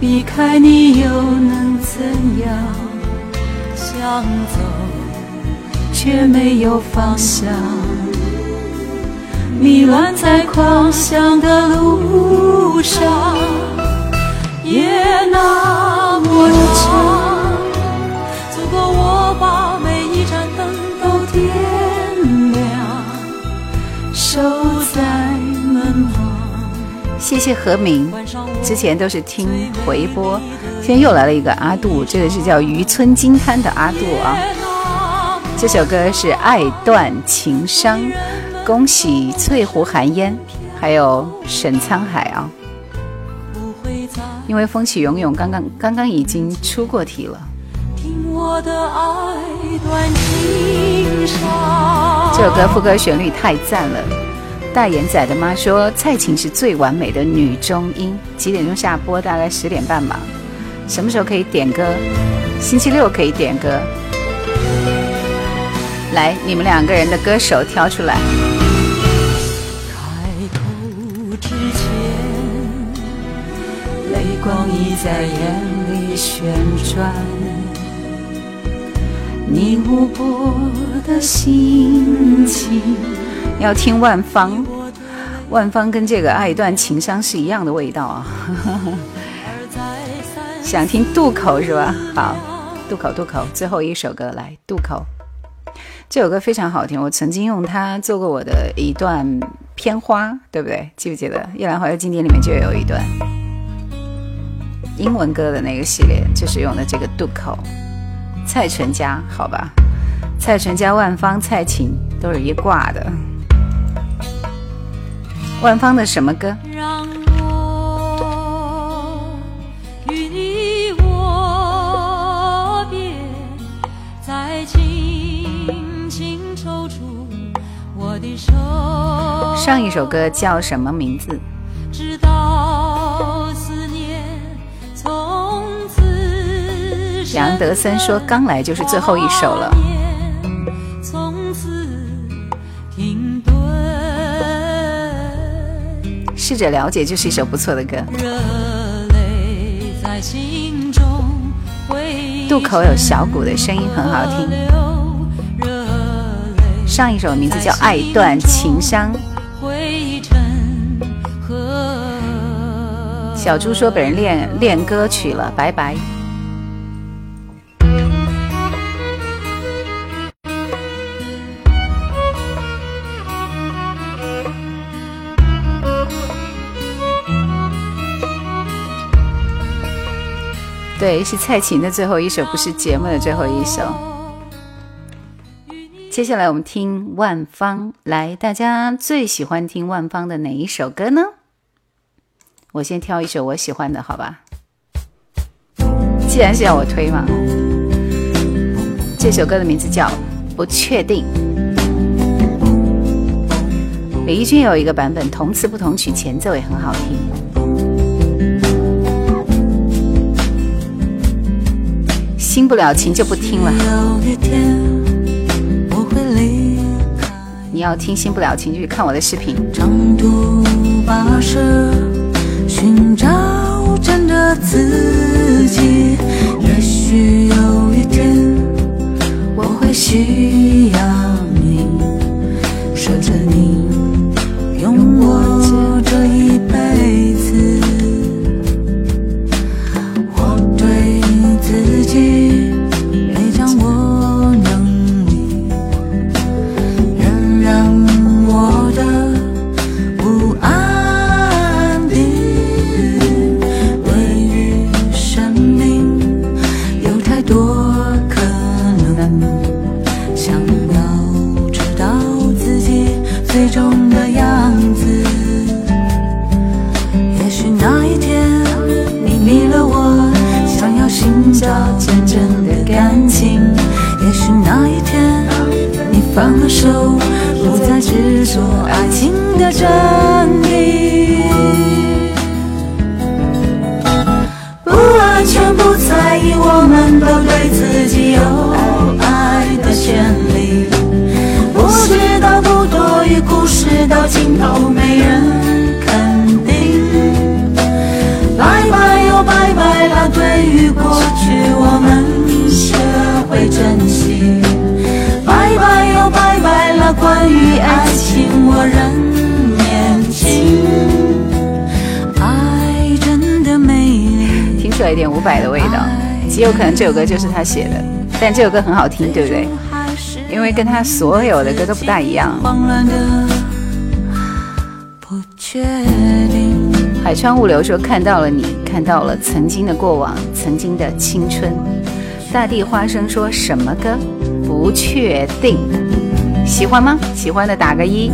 离开你又能怎样？想走却没有方向，迷乱在狂想的路上，夜那么长，足够我把每一盏灯都点亮，守在门旁。谢谢何明，之前都是听回播，今天又来了一个阿杜，这个是叫渔村金滩的阿杜啊。这首歌是《爱断情伤》，恭喜翠湖寒烟，还有沈沧海啊。因为风起涌涌刚刚刚刚已经出过题了。这首歌副歌旋律太赞了。大眼仔的妈说：“蔡琴是最完美的女中音。”几点钟下播？大概十点半吧。什么时候可以点歌？星期六可以点歌。来，你们两个人的歌手挑出来。光已在眼里旋转。你无波的心情。要听万芳，万芳跟这个爱断情伤是一样的味道啊！想听渡口是吧？好，渡口渡口，最后一首歌来渡口。这首歌非常好听，我曾经用它做过我的一段片花，对不对？记不记得《夜兰怀旧经典》里面就有一段英文歌的那个系列，就是用的这个渡口。蔡淳佳，好吧，蔡淳佳、万芳、蔡琴都是一挂的。万芳的什么歌？让我与你握别，再轻轻抽出我的手。上一首歌叫什么名字？直到杨德森说：“刚来就是最后一首了。”试着了解就是一首不错的歌。渡口有小鼓的声音很好听。上一首名字叫《爱断情伤》。小猪说本人练练歌曲了，拜拜。对，是蔡琴的最后一首，不是节目的最后一首。接下来我们听万芳，来，大家最喜欢听万芳的哪一首歌呢？我先挑一首我喜欢的，好吧？既然是要我推嘛，这首歌的名字叫《不确定》。李翊君有一个版本，同词不同曲，前奏也很好听。心不了情就不听了。你要听心不了情，就去看我的视频。长途跋涉，寻找真的自己。也许有一天，我会需要你，守着你，用我己放手，不再执着爱情的真理。不安全，不在意，我们都对自己有爱的权利。不知道，不多余，故事到尽头没人肯定。拜拜又拜拜了，对于过去我们学会珍惜。关于爱情我仍年轻。爱真的美丽。听出来一点伍佰的味道，极有可能这首歌就是他写的，但这首歌很好听，对不对？因为跟他所有的歌都不大一样。慌乱的不确定。海川物流说看到了你，看到了曾经的过往，曾经的青春。大地花生说什么歌？不确定。喜欢吗？喜欢的打个一。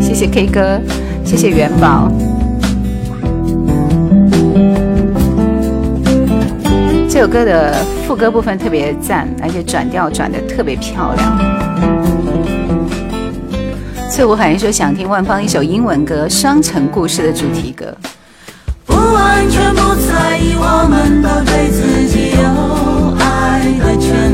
谢谢 K 哥，谢谢元宝。这首歌的副歌部分特别赞，而且转调转的特别漂亮。翠湖海人说想听万芳一首英文歌《双城故事》的主题歌。不安全，不在意，我们都对自己有爱的权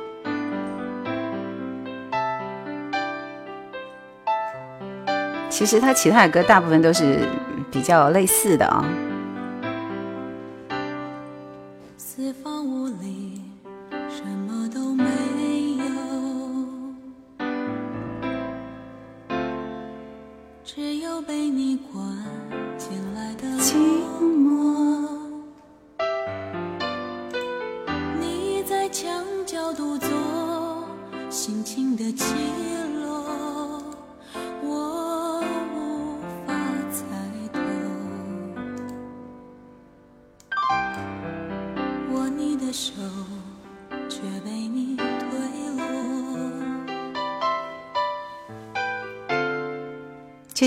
其实他其他的歌大部分都是比较类似的啊、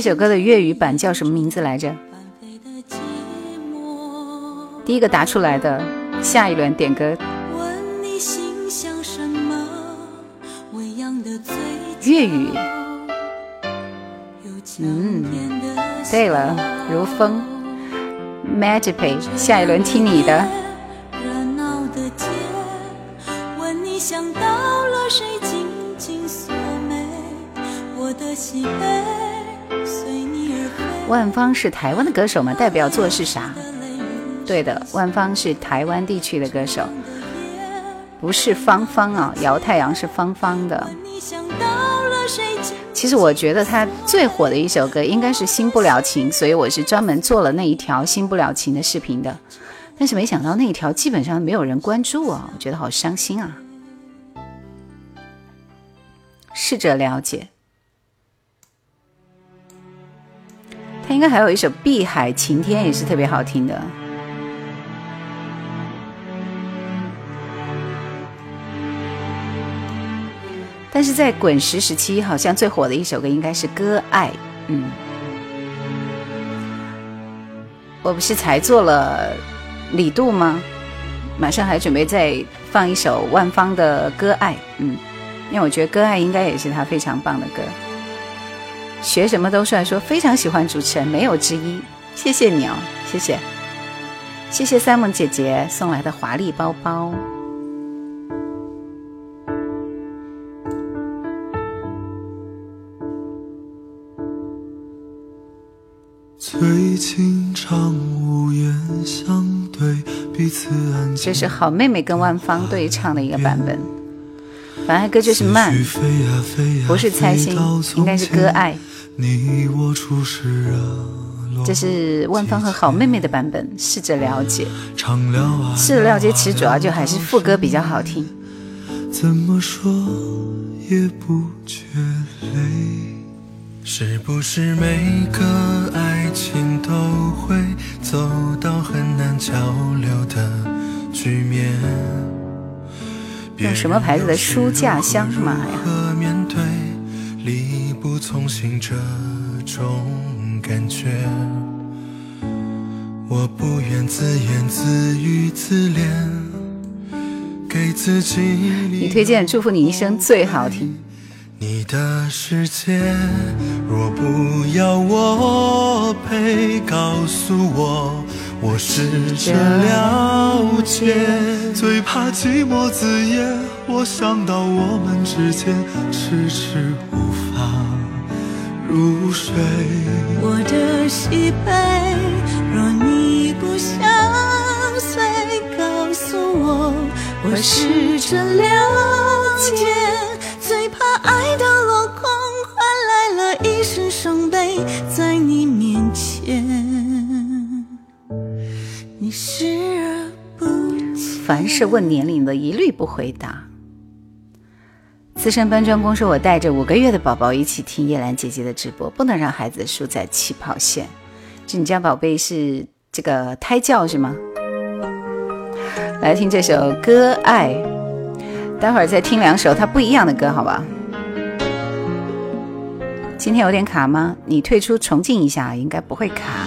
这首歌的粤语版叫什么名字来着？第一个答出来的，下一轮点歌？粤语。嗯对了，如风，Magic，下一轮听你的。想到了谁，紧紧锁眉，我的喜悲。万芳是台湾的歌手吗？代表作是啥？对的，万芳是台湾地区的歌手。不是方方啊，姚太阳是方方的。其实我觉得他最火的一首歌应该是《新不了情》，所以我是专门做了那一条《新不了情》的视频的。但是没想到那一条基本上没有人关注啊，我觉得好伤心啊。试着了解，他应该还有一首《碧海晴天》也是特别好听的。但是在滚石时期，好像最火的一首歌应该是《歌爱》。嗯，我不是才做了李杜吗？马上还准备再放一首万芳的《歌爱》。嗯，因为我觉得《歌爱》应该也是他非常棒的歌。学什么都帅，说非常喜欢主持人，没有之一。谢谢你哦，谢谢，谢谢 Simon 姐姐送来的华丽包包。最近常无言相对，彼此安这是好妹妹跟万芳对唱的一个版本。反爱歌就是慢，不是猜心，应该是割爱。这是万芳和好妹妹的版本，试着了解。试着了解，其实主要就还是副歌比较好听。怎么说也不觉累。是不是每个爱情都会走到很难交流的局面？用什么牌子的书架箱？妈呀！面对力不从心这种感觉，我不愿自言自语自怜，给自己。你推荐祝福你一生最好听。你的世界若不要我陪，告诉我，我试着了解。最怕寂寞子夜，我想到我们之间，迟迟无法入睡。我的喜悲，若你不相随，告诉我，我试着了解。最怕爱到落空，换来了一身伤悲，凡是问年龄的，一律不回答。资深搬砖工说：“我带着五个月的宝宝一起听叶兰姐姐的直播，不能让孩子输在起跑线。”这你家宝贝是这个胎教是吗？来听这首歌《爱》。待会儿再听两首它不一样的歌，好吧？今天有点卡吗？你退出重进一下，应该不会卡。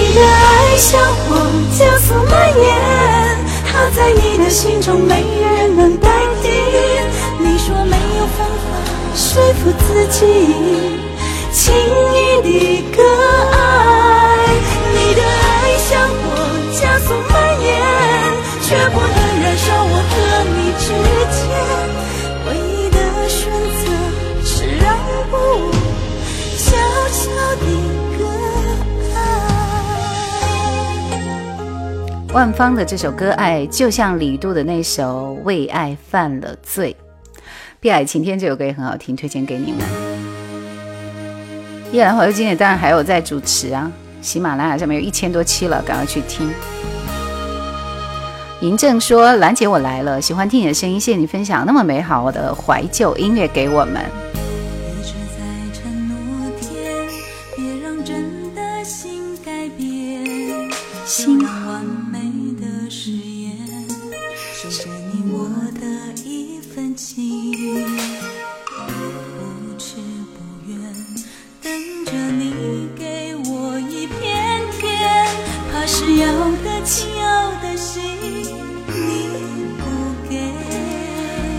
你的爱像火加速蔓延，它在你的心中没人能代替。你说没有方法说服自己，轻易的割爱。万芳的这首歌《爱》，就像李杜的那首《为爱犯了罪》。《碧海晴天》这首歌也很好听，推荐给你们。叶兰怀旧经典当然还有在主持啊，喜马拉雅上面有一千多期了，赶快去听。嬴政说：“兰姐，我来了，喜欢听你的声音，谢谢你分享那么美好的怀旧音乐给我们。”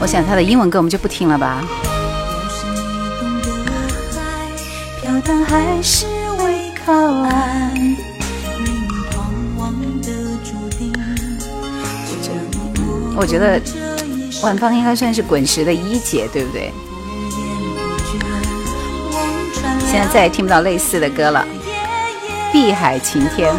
我想他的英文歌我们就不听了吧。我觉得万芳应该算是滚石的一姐，对不对？现在再也听不到类似的歌了，《碧海晴天》。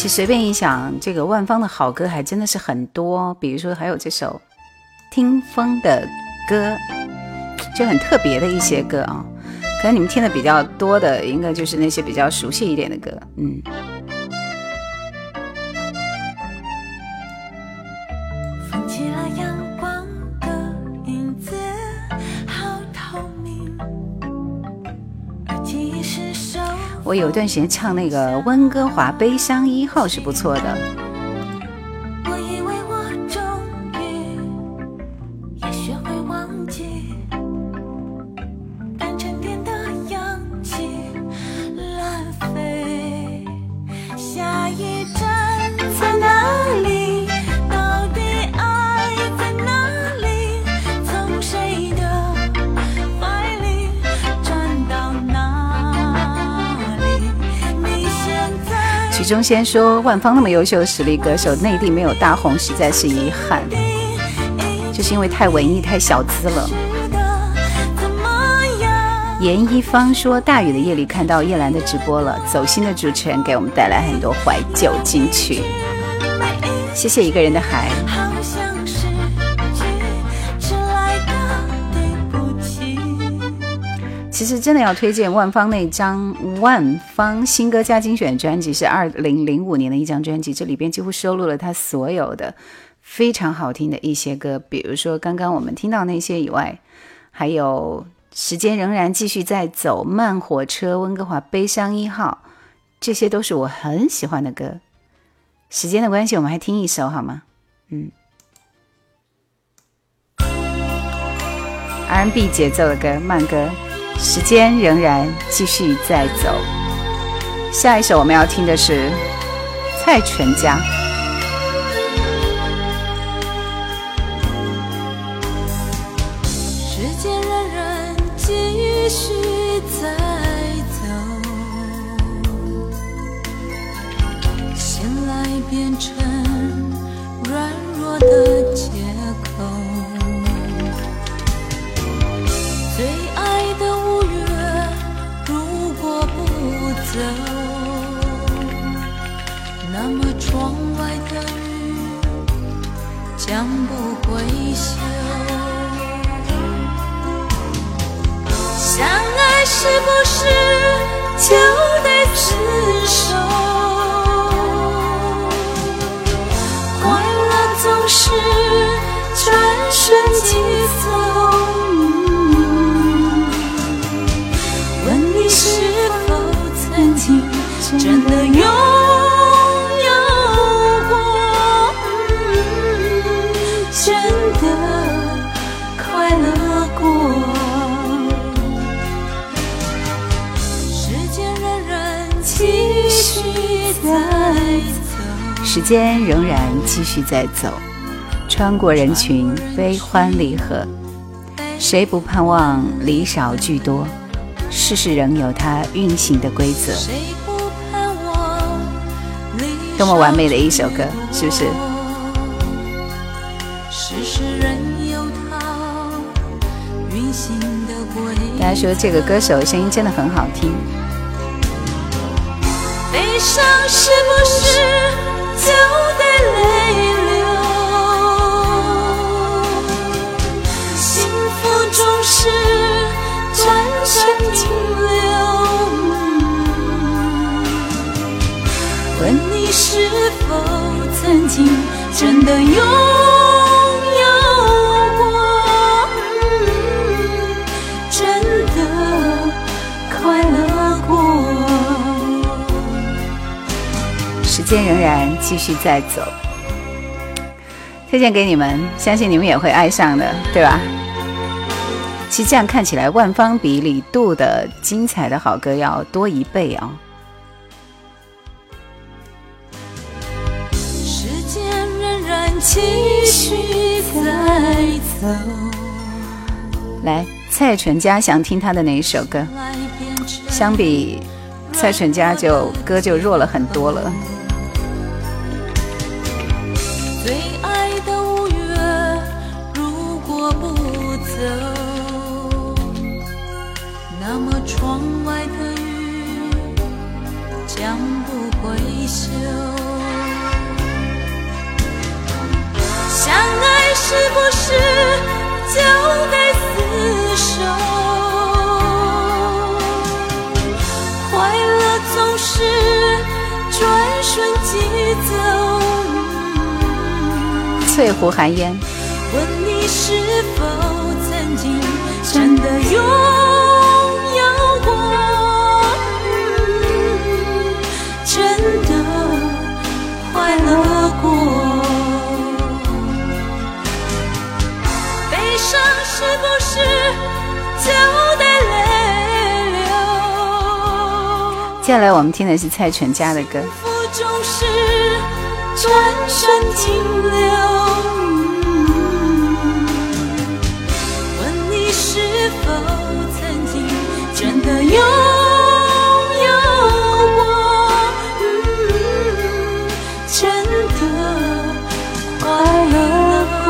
其实随便一想，这个万芳的好歌还真的是很多。比如说，还有这首《听风的歌》，就很特别的一些歌啊。可能你们听的比较多的，应该就是那些比较熟悉一点的歌。嗯。我有一段时间唱那个温哥华悲伤一号是不错的。先说万芳那么优秀的实力歌手，内地没有大红，实在是遗憾。就是因为太文艺、太小资了。严一芳说，大雨的夜里看到叶兰的直播了，走心的主持人给我们带来很多怀旧金曲。谢谢一个人的海。其实真的要推荐万芳那张万芳新歌加精选专辑，是二零零五年的一张专辑，这里边几乎收录了他所有的非常好听的一些歌，比如说刚刚我们听到那些以外，还有时间仍然继续在走，慢火车，温哥华悲伤一号，这些都是我很喜欢的歌。时间的关系，我们还听一首好吗？嗯，R&B 节奏的歌，慢歌。时间仍然继续在走，下一首我们要听的是蔡淳佳。时间仍然继续在走，醒来变成软弱的借将不回首。相爱是不是就得厮守？快乐总是转瞬即走。问你是否曾经？真的拥时间仍然继续在走，穿过人群，悲欢离合，谁不盼望离少聚多？世事仍有它运行的规则，多么完美的一首歌，是不是？大家说这个歌手声音真的很好听。悲伤是不是就得泪流。幸福总是战胜停留。问你是否曾经真的拥有。间仍然继续在走，推荐给你们，相信你们也会爱上的，对吧？其实这样看起来，万方比李杜的精彩的好歌要多一倍哦。时间仍然继续在走，来，蔡淳佳想听他的哪一首歌？相比蔡淳佳就歌就弱了很多了。翠湖寒烟，问你是否曾经真的拥有过？真的快乐过？悲伤是不是就得泪流？接下来我们听的是蔡淳佳的歌。幸福转瞬停留。问你是否曾经真的拥有过？真的快乐过？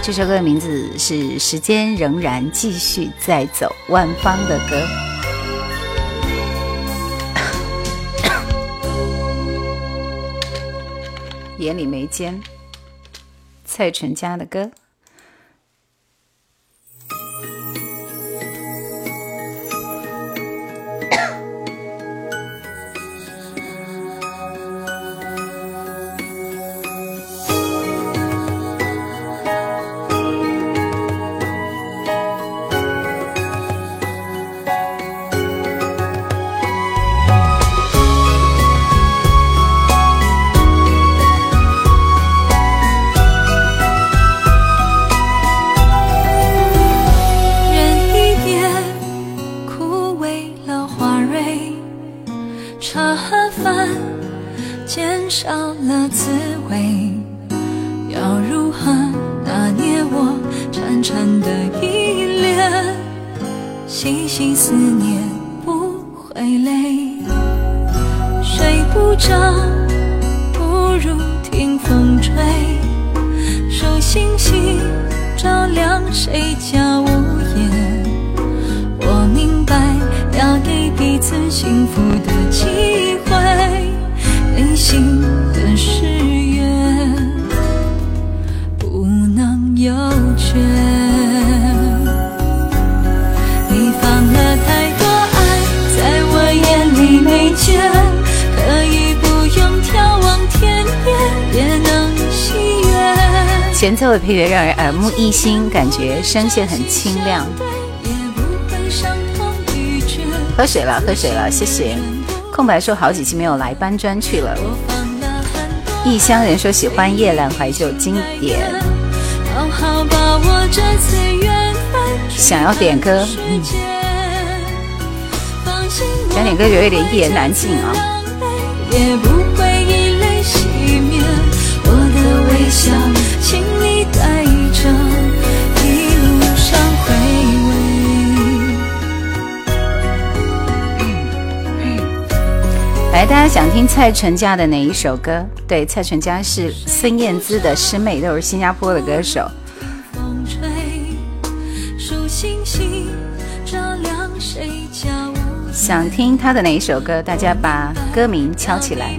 这首歌的名字是《时间仍然继续在走》，万芳的歌。眼里眉间，蔡淳佳的歌。配乐让人耳目一新，感觉声线很清亮。喝水了，喝水了，谢谢。空白说好几期没有来搬砖去了。异乡人说喜欢夜阑怀旧经典，想要点歌想点歌有一点一言难尽啊。也不会一泪熄灭。微笑，请你带着，一路上回味。来，大家想听蔡淳佳的哪一首歌？对，蔡淳佳是孙燕姿的师妹，都是新加坡的歌手。风吹，数星星照亮谁家想听她的哪一首歌？大家把歌名敲起来。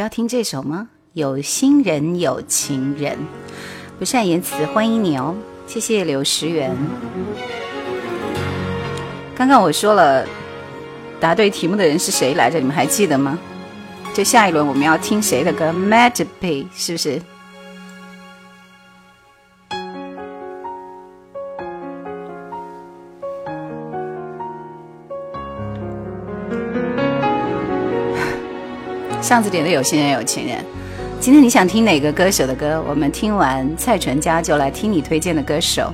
要听这首吗？有心人有情人，不善言辞，欢迎你哦，谢谢柳石元。刚刚我说了，答对题目的人是谁来着？你们还记得吗？就下一轮我们要听谁的歌 Magic 是不是？上次点的有心人有情人，今天你想听哪个歌手的歌？我们听完蔡淳佳就来听你推荐的歌手。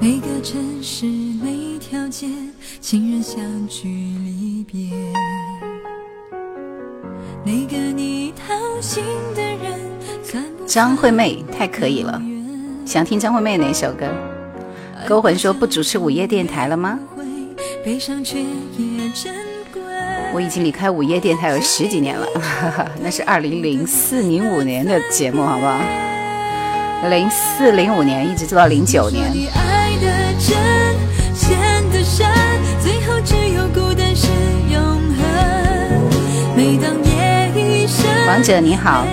每个城市，每一条街，情人相聚离别。那个你掏心的人，张惠妹太可以了，想听张惠妹哪首歌？勾魂说不主持午夜电台了吗？悲伤却也真。我已经离开午夜电台有十几年了，那是二零零四零五年的节目，好不好？零四零五年一直做到零九年。王者你好，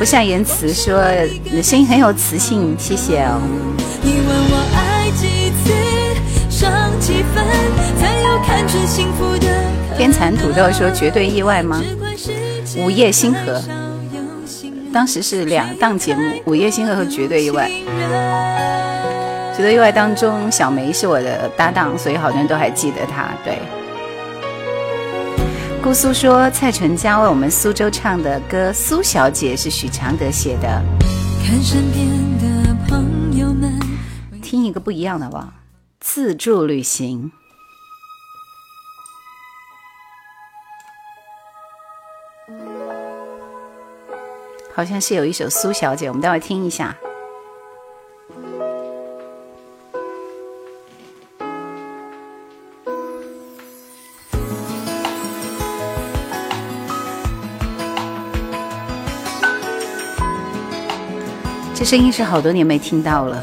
不善言辞说你的声音很有磁性，谢谢哦。分，才有看穿幸福的。天蚕土豆说：“绝对意外吗？”午夜星河，当时是两档节目，《午夜星河》和《绝对意外》。《绝对意外》当中，小梅是我的搭档，所以好多人都还记得她。对，姑苏说蔡淳佳为我们苏州唱的歌《苏小姐》是许常德写的。看身边的朋友们，听一个不一样的吧，自助旅行。好像是有一首苏小姐，我们待会听一下。这声音是好多年没听到了。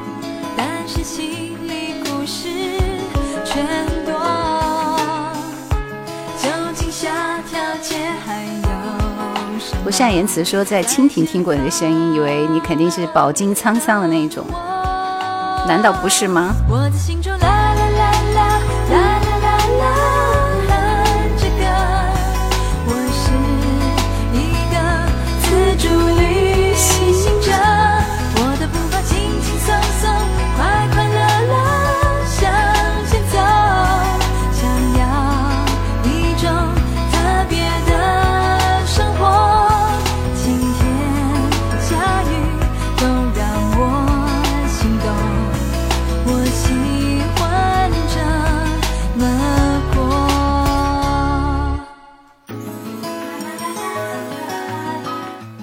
不善言辞说在蜻蜓听过你的声音，以为你肯定是饱经沧桑的那种，难道不是吗？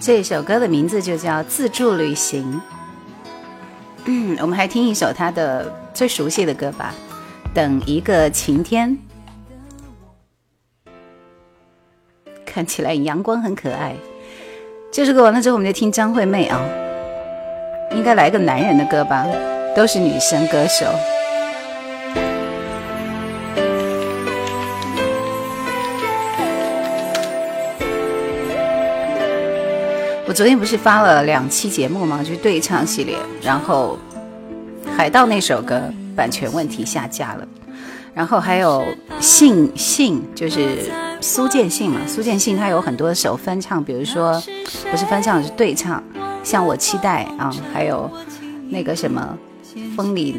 这首歌的名字就叫《自助旅行》。嗯，我们还听一首他的最熟悉的歌吧，《等一个晴天》。看起来阳光很可爱。这首歌完了之后，我们就听张惠妹啊，应该来个男人的歌吧，都是女生歌手。我昨天不是发了两期节目吗？就是对唱系列，然后海盗那首歌版权问题下架了，然后还有信信，就是苏建信嘛，苏建信他有很多首翻唱，比如说不是翻唱是对唱，像我期待啊，还有那个什么风里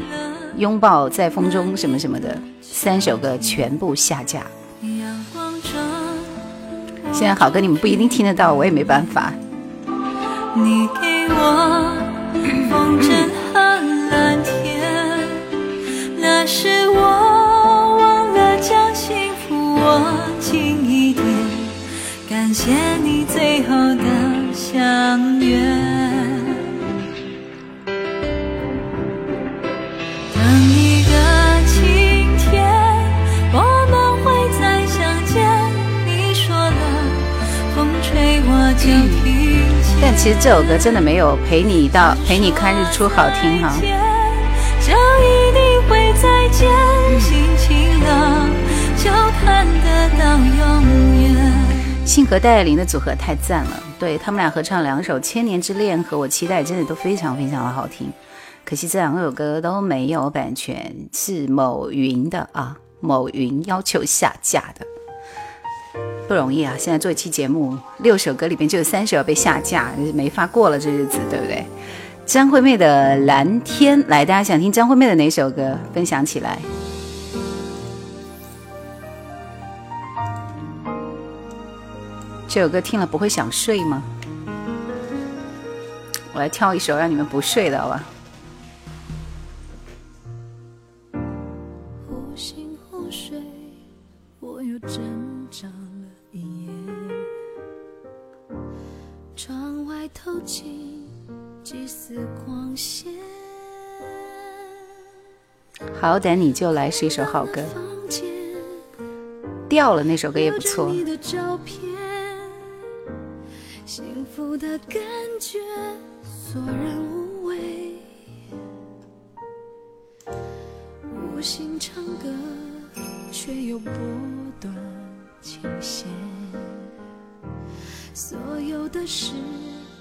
拥抱在风中什么什么的，三首歌全部下架。现在好歌你们不一定听得到，我也没办法。你给我风筝和蓝天那是我忘了将幸福握紧一点感谢你最后的相约。但其实这首歌真的没有陪你到陪你看日出好听哈。就一定会再见，心情了就看得到永远。信和戴爱玲的组合太赞了，对他们俩合唱两首《千年之恋》和我期待真的都非常非常的好听。可惜这两首歌都没有版权，是某云的啊，某云要求下架的，不容易啊！现在做一期节目，六首歌里边就有三首要被下架，没法过了这日子，对不对？张惠妹的《蓝天》，来，大家想听张惠妹的哪首歌？分享起来。这首歌听了不会想睡吗？我来挑一首让你们不睡的，好吧？透进几丝光线好歹你就来是一首好歌，掉了那首歌也不错。幸福的感觉索然无味，无心唱歌却又拨断琴弦，所有的事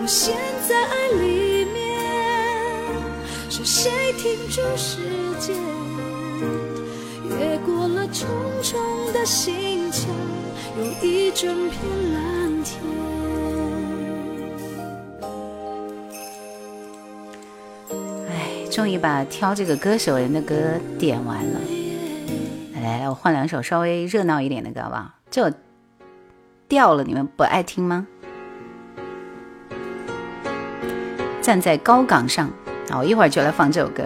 我陷在爱里面，是。谁停住时间？越过了重重的心墙，有一整片蓝天。哎，终于把挑这个歌手人的歌点完了。来来，我换两首稍微热闹一点的歌吧。这掉了，你们不爱听吗？站在高岗上。啊，我，一会儿就来放这首歌。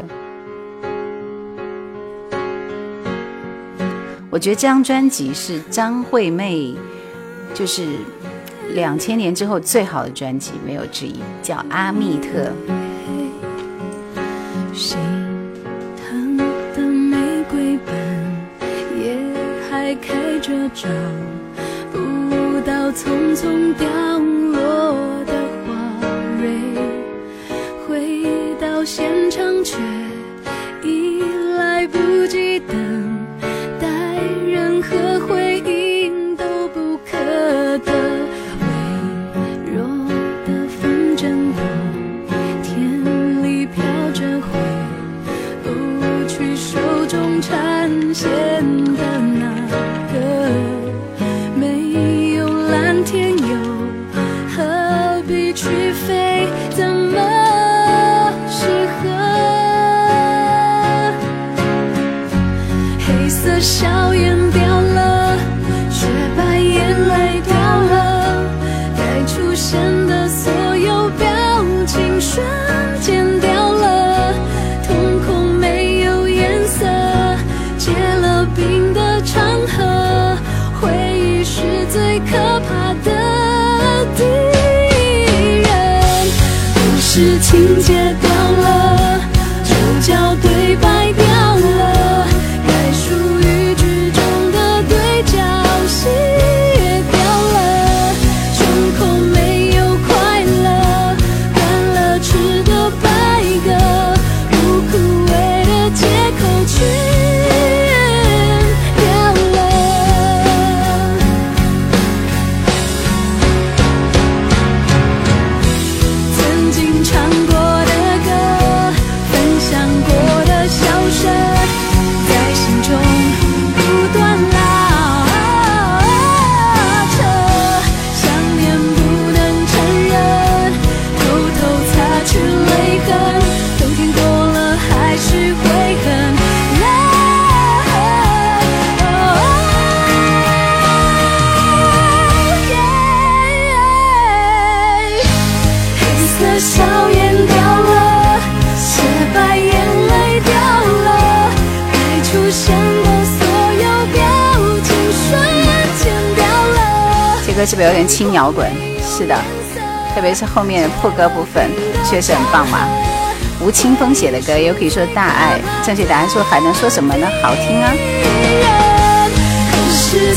我觉得这张专辑是张惠妹，就是两千年之后最好的专辑，没有之一，叫《阿密特》。心疼的玫瑰瓣也还开着，找到匆匆掉落的花蕊，回到。现场却已来不及等待，任何回应都不可得。微弱的风筝过天里飘着，回不去手中缠线的不是有点轻摇滚？是的，特别是后面副歌部分，确实很棒嘛。吴青峰写的歌，也可以说大爱。正确答案说还能说什么呢？好听啊。虽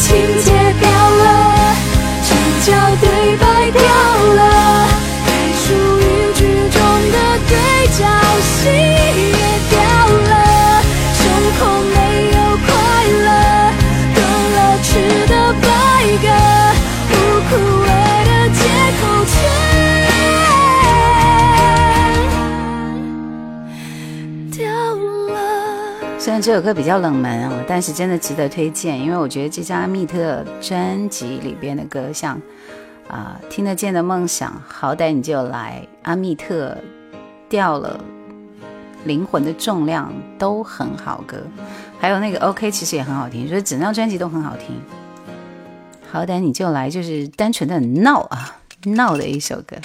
这首歌比较冷门啊，但是真的值得推荐，因为我觉得这张阿密特专辑里边的歌，像啊听得见的梦想，好歹你就来，阿密特掉了灵魂的重量都很好歌，还有那个 OK 其实也很好听，所以整张专辑都很好听。好歹你就来，就是单纯的闹啊闹的一首歌。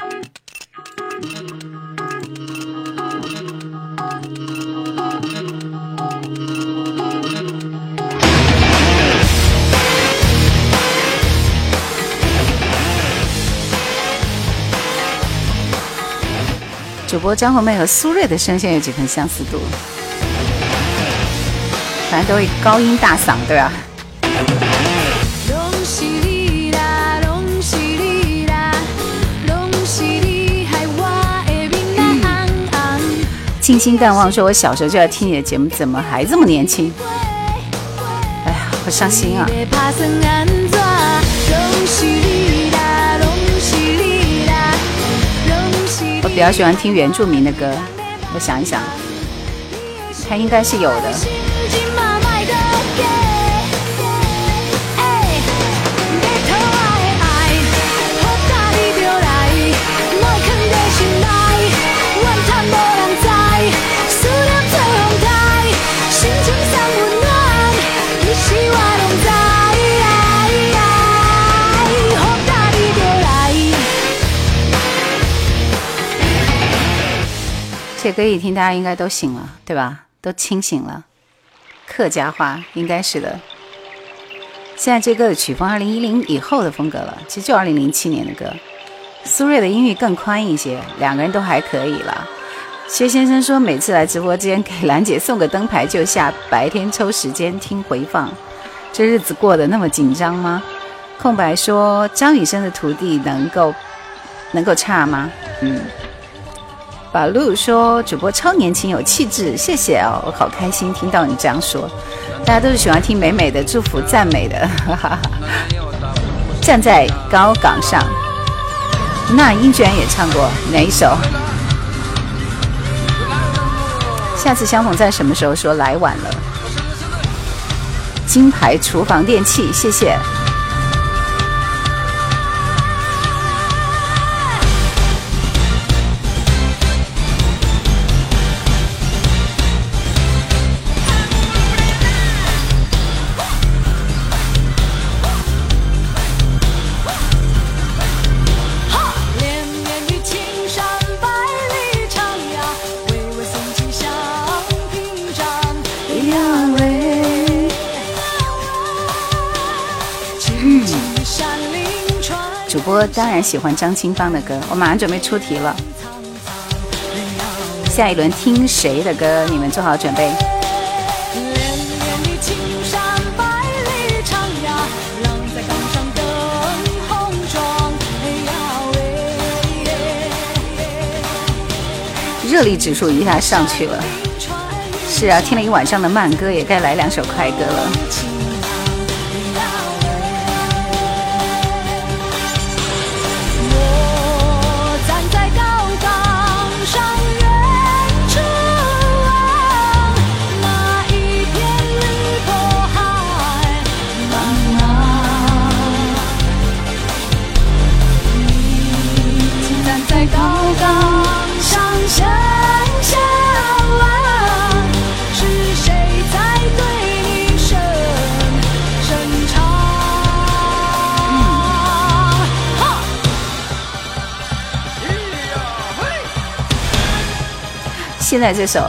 主播张红妹和苏芮的声线有几分相似度？反正都会高音大嗓，对吧？清心淡忘说：“我小时候就要听你的节目，怎么还这么年轻？”哎呀，好伤心啊！比较喜欢听原住民的歌，我想一想，他应该是有的。这歌一听，大家应该都醒了，对吧？都清醒了。客家话应该是的。现在这歌的曲风，二零一零以后的风格了，其实就二零零七年的歌。苏芮的音域更宽一些，两个人都还可以了。薛先生说，每次来直播间给兰姐送个灯牌就下，白天抽时间听回放，这日子过得那么紧张吗？空白说，张雨生的徒弟能够能够差吗？嗯。把路说主播超年轻有气质，谢谢哦，我好开心听到你这样说。大家都是喜欢听美美的祝福赞美的。哈 哈站在高岗上，那英居然也唱过哪一首？下次相逢在什么时候？说来晚了。金牌厨房电器，谢谢。我当然喜欢张清芳的歌，我马上准备出题了。下一轮听谁的歌？你们做好准备。热力指数一下上去了。是啊，听了一晚上的慢歌，也该来两首快歌了。现在这首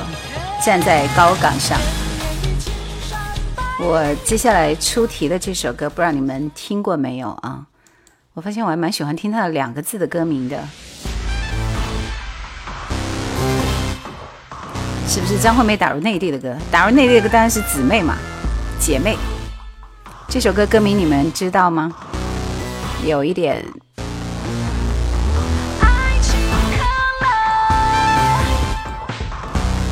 《站在高岗上》，我接下来出题的这首歌，不知道你们听过没有啊？我发现我还蛮喜欢听他的两个字的歌名的，是不是张惠妹打入内地的歌？打入内地的歌当然是姊妹嘛，姐妹。这首歌歌名你们知道吗？有一点，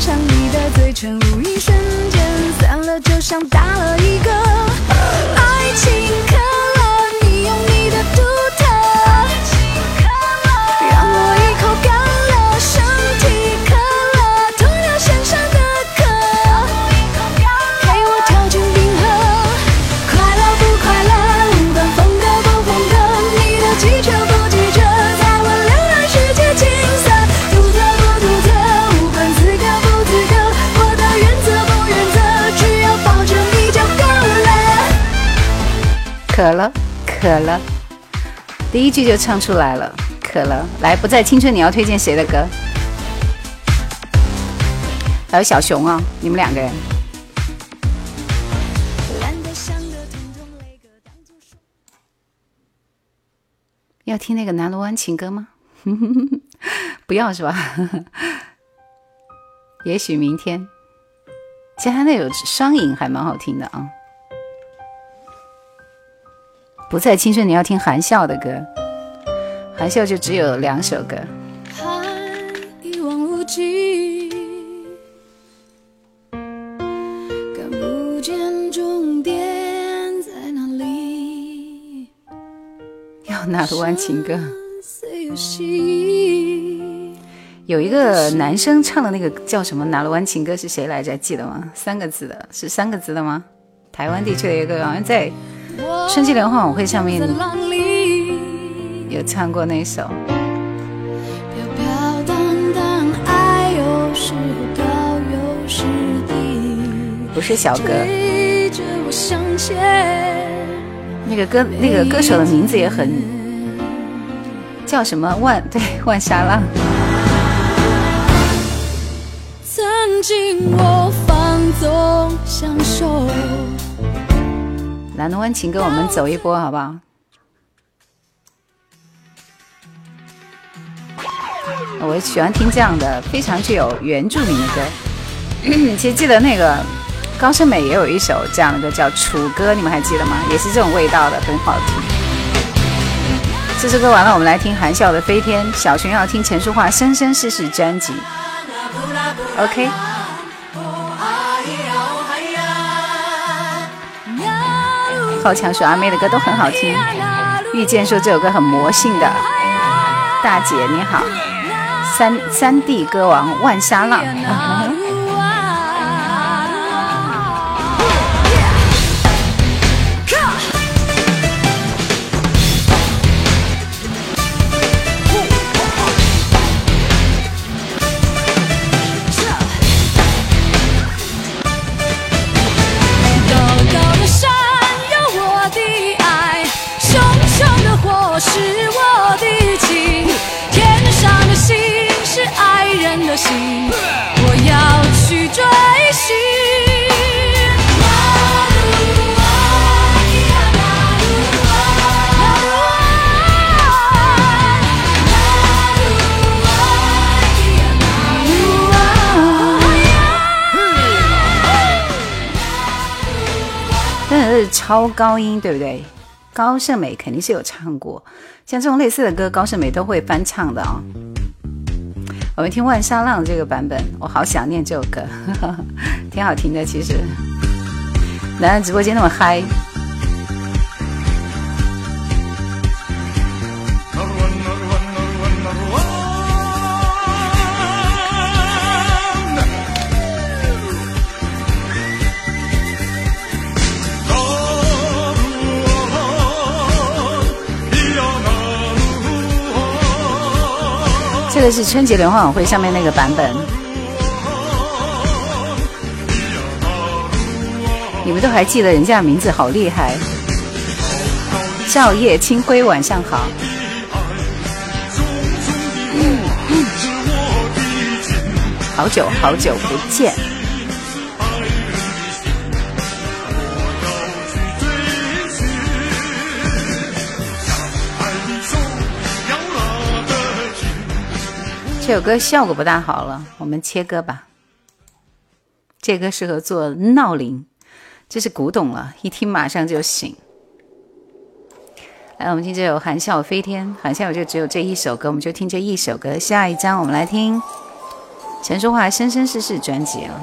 上你的嘴唇，无意瞬间散了，就像打了一个爱情可乐。你用你的毒渴了，渴了，第一句就唱出来了，渴了。来，不在青春，你要推荐谁的歌？还有小熊啊，你们两个人。要听那个南锣湾情歌吗？不要是吧？也许明天。其实他那首《双影》还蛮好听的啊。不再青春，你要听韩笑的歌。韩笑就只有两首歌。一望无际，看不见终点在哪里。要哪个湾情歌？有一个男生唱的那个叫什么《拿了湾情歌》是谁来着？记得吗？三个字的，是三个字的吗？台湾地区的一个，好像在春季联欢晚会上面有唱过那首。不是小哥，那个歌那个歌手的名字也很叫什么万对万沙浪。曾经我放纵享受。南农湾情歌，我们走一波好不好？我喜欢听这样的非常具有原住民的歌。其实记得那个高胜美也有一首这样的歌，叫《楚歌》，你们还记得吗？也是这种味道的，很好听。这首歌完了，我们来听韩笑的《飞天》。小熊要听陈淑桦《生生世世》专辑。OK。好强说阿妹的歌都很好听。遇见说这首歌很魔性的。大姐你好。三三 D 歌王万沙浪。超高音，对不对？高胜美肯定是有唱过，像这种类似的歌，高胜美都会翻唱的啊。我们听万沙浪这个版本，我好想念这首歌，挺好听的。其实，男人直播间那么嗨。这是春节联欢晚会上面那个版本。你们都还记得人家的名字，好厉害！赵叶清辉，晚上好。好久好久不见。这首歌效果不大好了，我们切歌吧。这歌适合做闹铃，这是古董了，一听马上就醒。来，我们听这首《含笑飞天》，好像就只有这一首歌，我们就听这一首歌。下一张，我们来听陈淑桦《生生世世》专辑啊。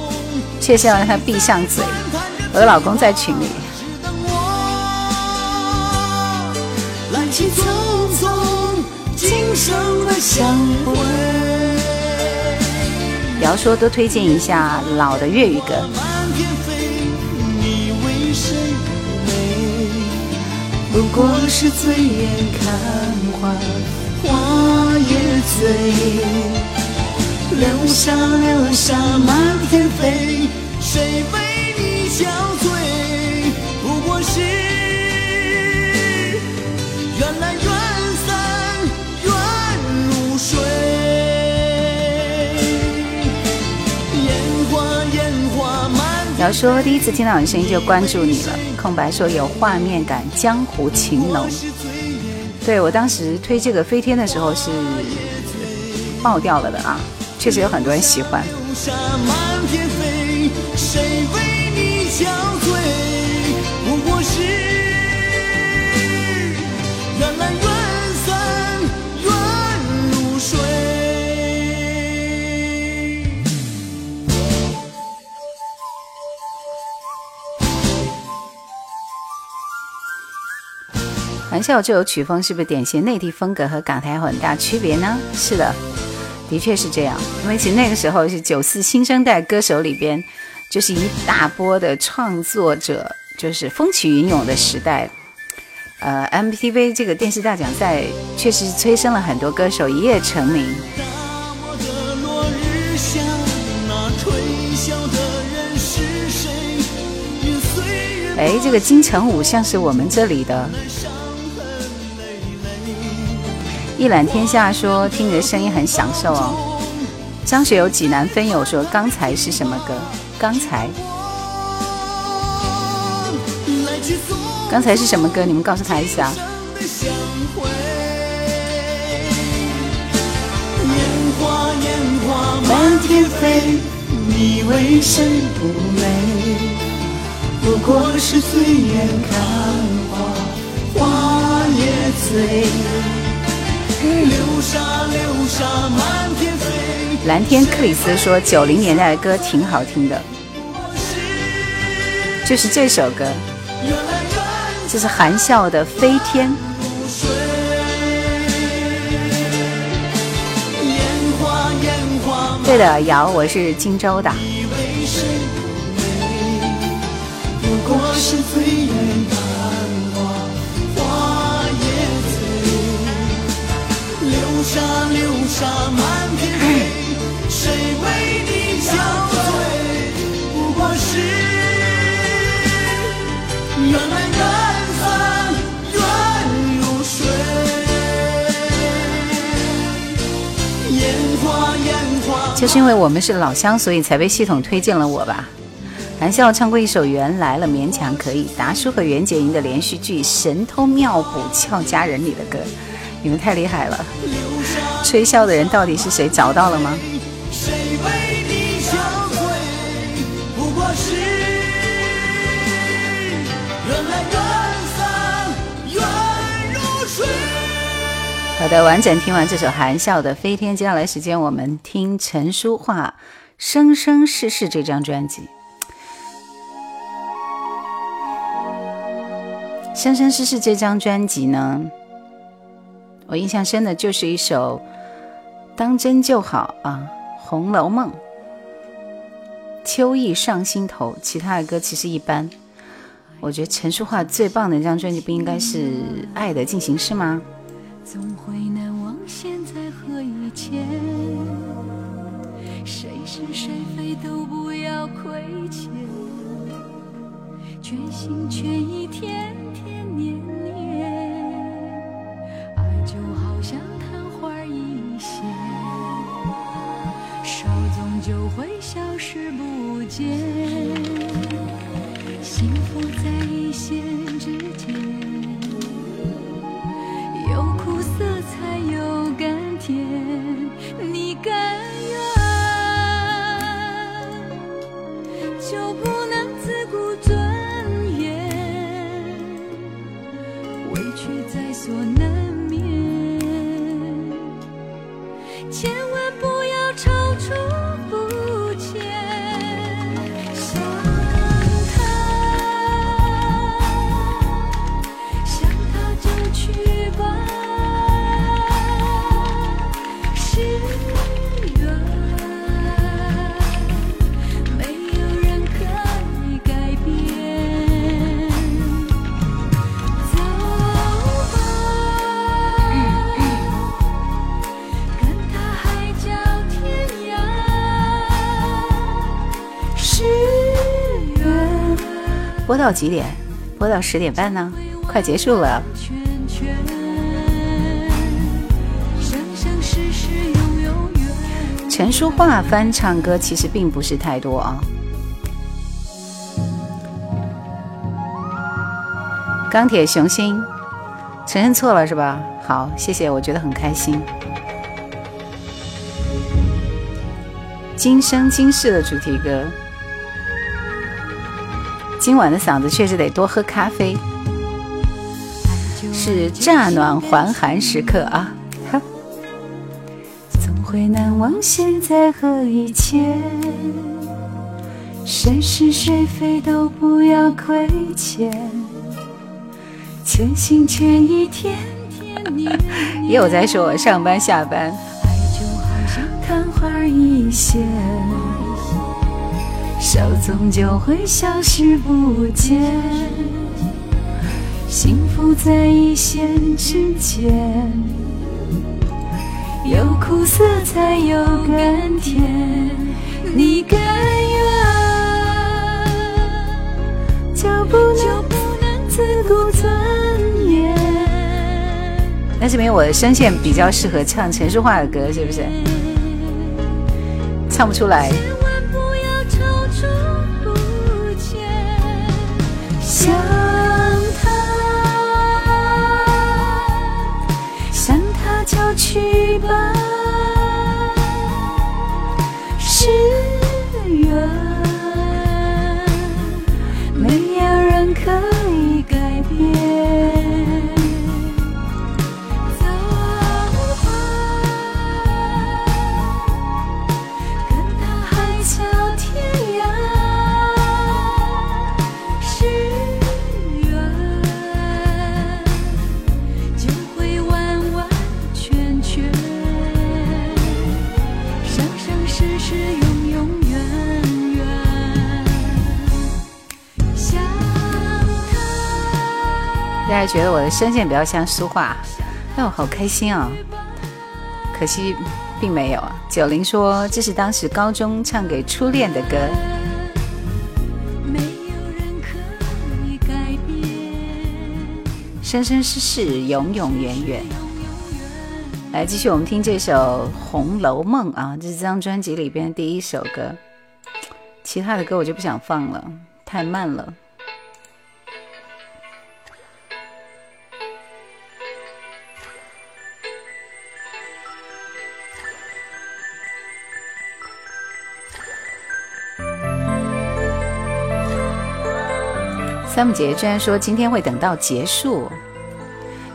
确实要让他闭上嘴。我的老公在群里。要说多推荐一下老的粤语歌。不过是醉眼看花，花也醉。留下留下满天飞，谁为你憔悴？不过是缘来缘散，缘如水。烟花烟花满。要说第一次听到你声音就关注你了。空白说有画面感，江湖情浓。对我当时推这个飞天的时候是爆掉了的啊，确实有很多人喜欢。玩笑这首曲风是不是典型内地风格和港台有很大区别呢？是的，的确是这样。因为其实那个时候是九四新生代歌手里边，就是一大波的创作者，就是风起云涌的时代。呃，MTV 这个电视大奖赛确实催生了很多歌手一夜成名。哎，这个金城武像是我们这里的。一览天下说听你的声音很享受哦。张学友济南分友说刚才是什么歌？刚才，刚才是什么歌？你们告诉他一下。烟花烟花满天飞，你为谁不美？不过是醉眼看花，花也醉。蓝天克里斯说：“九零年代的歌挺好听的，就是这首歌，这是含笑的《飞天》。”对的，瑶，我是荆州的。就是因为我们是老乡，所以才被系统推荐了我吧。韩笑唱过一首《缘来了》，勉强可以。达叔和袁洁莹的连续剧《神偷妙补俏佳人》里的歌，你们太厉害了。吹箫的人到底是谁？找到了吗？好的，完整听完这首含笑的《飞天》，接下来时间我们听陈淑桦《生生世世》这张专辑。《生生世世》这张专辑呢，我印象深的就是一首《当真就好》啊，《红楼梦》《秋意上心头》，其他的歌其实一般。我觉得陈淑桦最棒的一张专辑，不应该是《爱的进行式》吗？总会难忘现在和以前，谁是谁非都不要亏欠，全心全意天就会消失不见，幸福在一线之间。有苦涩才有甘甜你甘愿就不能自顾尊严，委屈在所难免，千播到几点？播到十点半呢，快结束了。陈淑桦翻唱歌其实并不是太多啊。钢铁雄心，承认错了是吧？好，谢谢，我觉得很开心。今生今世的主题歌。今晚的嗓子确实得多喝咖啡，是乍暖还寒时刻啊！总会难忘现在和以前，谁是谁非都不要亏欠，全心全意天天念。又在说我上班下班，爱就好像昙花一现。稍纵就会消失不见，幸福在一线之间，有苦涩才有甘甜。你甘愿就不能自顾尊严？那这边我的声线比较适合唱陈淑桦的歌，是不是？唱不出来。想他，想他就去吧，是。大家觉得我的声线比较像舒化，哎，我好开心啊！可惜并没有啊。九零说这是当时高中唱给初恋的歌。生生世世，永永远远。来，继续我们听这首《红楼梦》啊，这是这张专辑里边第一首歌。其他的歌我就不想放了，太慢了。三木姐居然说今天会等到结束，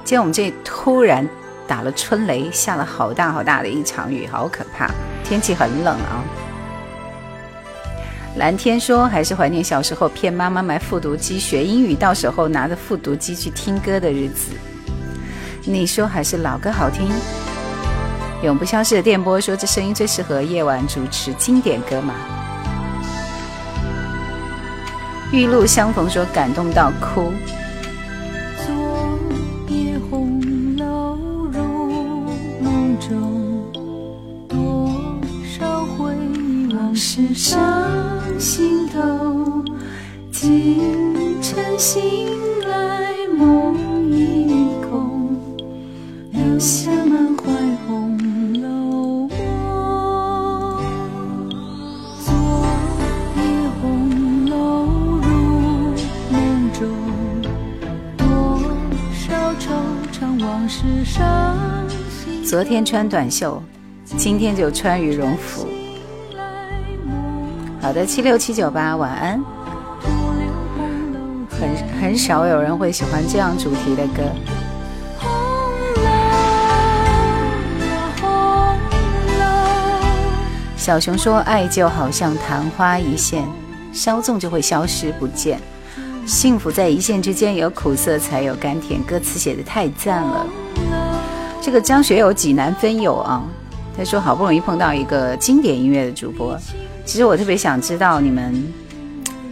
今天我们这突然打了春雷，下了好大好大的一场雨，好可怕，天气很冷啊。蓝天说还是怀念小时候骗妈妈买复读机学英语，到时候拿着复读机去听歌的日子。你说还是老歌好听。永不消逝的电波说这声音最适合夜晚主持经典歌嘛。玉露相逢，说感动到哭。昨夜红楼入梦中，多少回忆往事上心头。今晨醒来梦已空，留下满昨天穿短袖，今天就穿羽绒服。好的，七六七九八，晚安。很很少有人会喜欢这样主题的歌。小熊说：“爱就好像昙花一现，稍纵就会消失不见。幸福在一线之间，有苦涩才有甘甜。”歌词写的太赞了。这个张学友济南分友啊，他说好不容易碰到一个经典音乐的主播。其实我特别想知道你们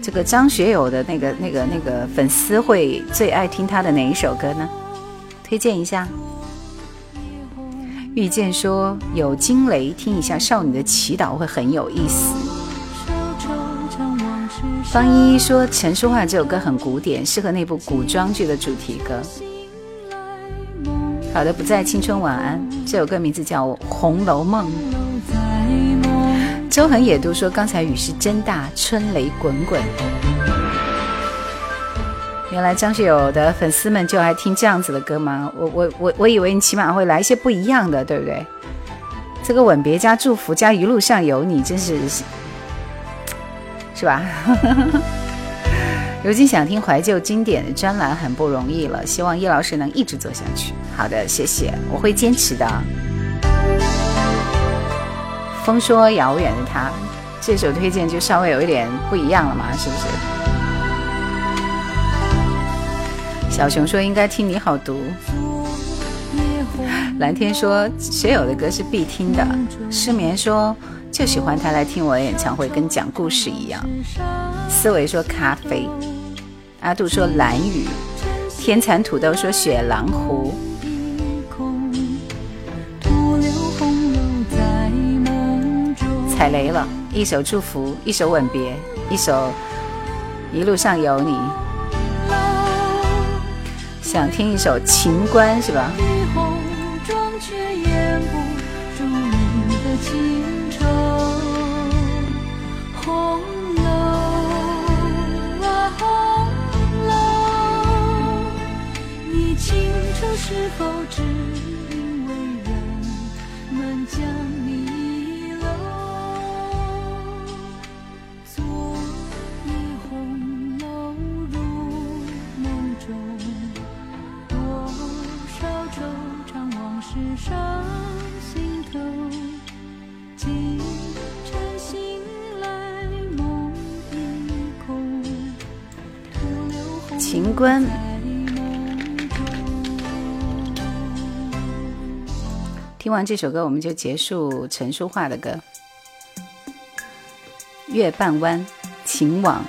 这个张学友的那个那个那个粉丝会最爱听他的哪一首歌呢？推荐一下。遇见说有惊雷，听一下《少女的祈祷》会很有意思。方依依说陈淑桦这首歌很古典，适合那部古装剧的主题歌。好的，不在青春晚安。这首歌名字叫《红楼梦》。周恒也都说刚才雨是真大，春雷滚滚。原来张学友的粉丝们就爱听这样子的歌吗？我我我我以为你起码会来一些不一样的，对不对？这个吻别加祝福加一路上有你，真是是吧？如今想听怀旧经典的专栏很不容易了，希望叶老师能一直做下去。好的，谢谢，我会坚持的。风说遥远的他，这首推荐就稍微有一点不一样了嘛，是不是？小熊说应该听你好读。蓝天说学友的歌是必听的。失眠说就喜欢他来听我演唱会，跟讲故事一样。思维说咖啡。阿杜说蓝雨。天蚕土豆说雪狼湖。踩雷了，一首祝福，一首吻别，一首一路上有你。想听一首情关是吧？是否只因为人们将你遗漏？昨夜红楼入梦中，多少惆怅往事上心头。今晨醒来梦已空，徒留红情关听完这首歌，我们就结束陈淑桦的歌《月半弯》《情网》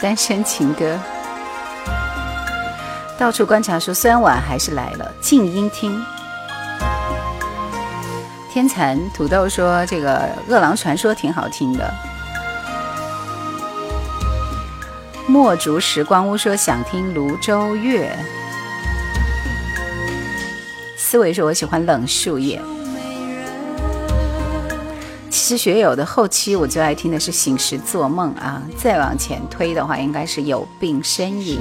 单身情歌。到处观察说，虽然晚还是来了，静音听。天蚕土豆说：“这个《饿狼传说》挺好听的。”墨竹时光屋说：“想听泸州月。”思维说：“我喜欢冷树叶。”其实学友的后期我最爱听的是《醒时做梦》啊，再往前推的话，应该是有病呻吟。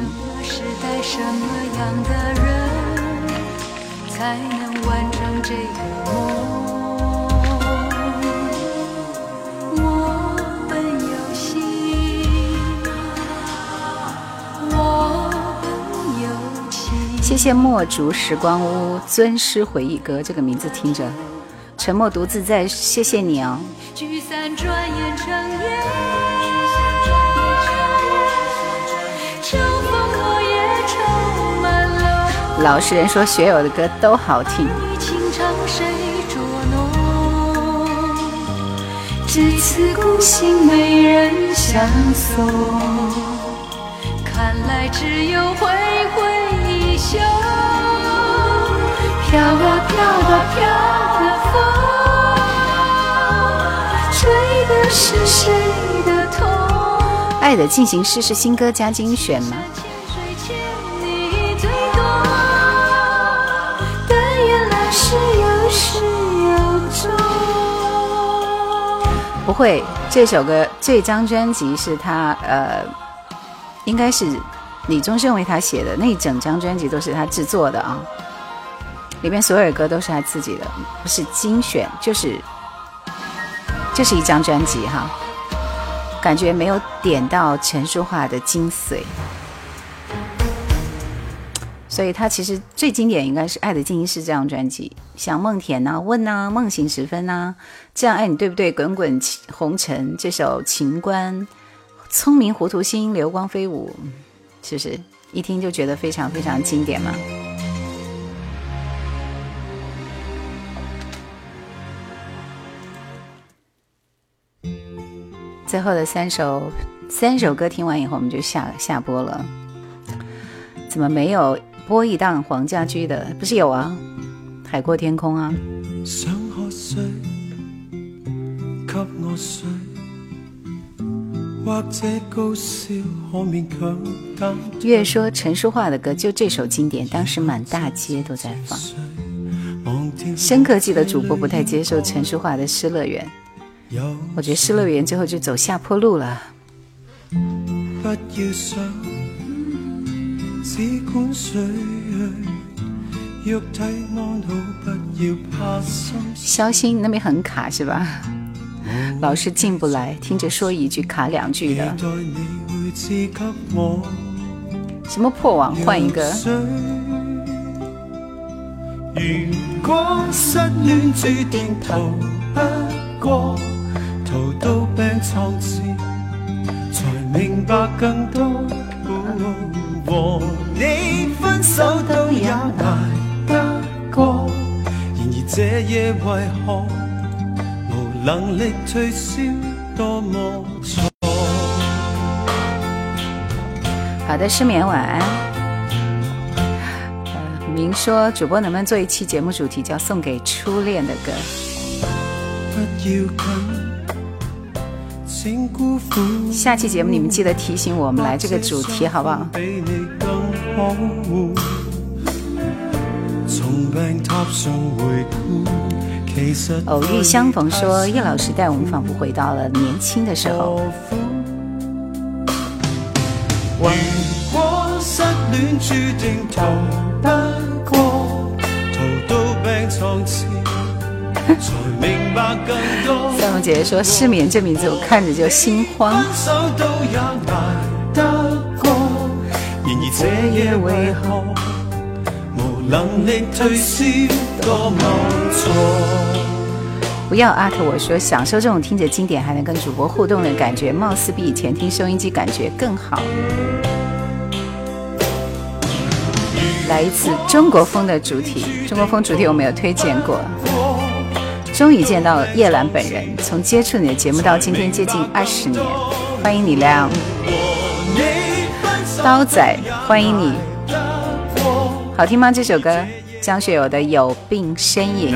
谢谢墨竹时光屋尊师回忆歌，这个名字听着。沉默独自在，谢谢你哦。老实人说，学友的歌都好听。至此孤行没人相送，看来只有挥啊飘的风，吹的。是谁的痛？爱的进行式是新歌加精选吗？不会，这首歌这张专辑是他呃，应该是李宗盛为他写的，那一整张专辑都是他制作的啊，里面所有歌都是他自己的，不是精选就是。这是一张专辑哈，感觉没有点到陈淑桦的精髓，所以他其实最经典应该是《爱的进行式》这张专辑，像《梦田》呐、《问》呐、《梦醒时分》呐，这样爱你对不对？滚滚红尘这首《情关》，聪明糊涂心，流光飞舞，是不是一听就觉得非常非常经典嘛？最后的三首三首歌听完以后，我们就下下播了。怎么没有播一档黄家驹的？不是有啊，《海阔天空》啊。越说陈淑桦的歌，就这首经典，当时满大街都在放。深刻记得主播不太接受陈淑桦的《失乐园》。我觉得失乐园最后就走下坡路了。肖心那边很卡是吧？老是进不来，听着说一句卡两句的。什么破网换一个？明白更多，和你分手都也挨得过，然而这夜为何无能力退烧，多么错。好的，失眠晚安。呃，明说主播能不能做一期节目主题叫送给初恋的歌？不要紧。下期节目你们记得提醒我们来这个主题好不好？偶遇相逢说叶老师带我们仿佛回到了年轻的时候。三红姐姐说：“失眠这名字我看着就心慌。”不要阿特我说，享受这种听着经典还能跟主播互动的感觉，貌似比以前听收音机感觉更好。来一次中国风的主题，中国风主题我没有推荐过。终于见到叶兰本人，从接触你的节目到今天接近二十年，欢迎你亮，刀仔欢迎你，好听吗？这首歌张学友的《有病呻吟》。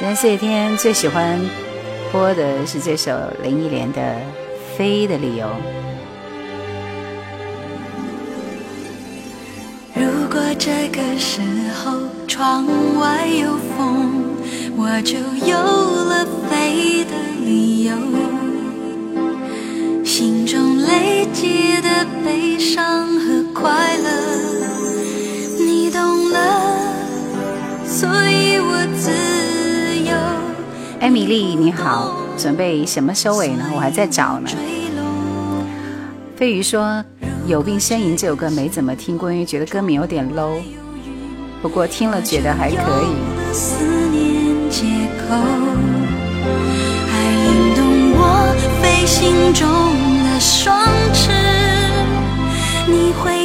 人四天最喜欢播的是这首林忆莲的《飞的理由》。如果这个时候窗外有风，我就有了飞的理由。心中累积的悲伤和快乐，你懂了，所以我自。艾米丽，你好，准备什么收尾呢？我还在找呢。飞鱼说《有病呻吟》这首歌没怎么听过，因为觉得歌名有点 low，不过听了觉得还可以。你回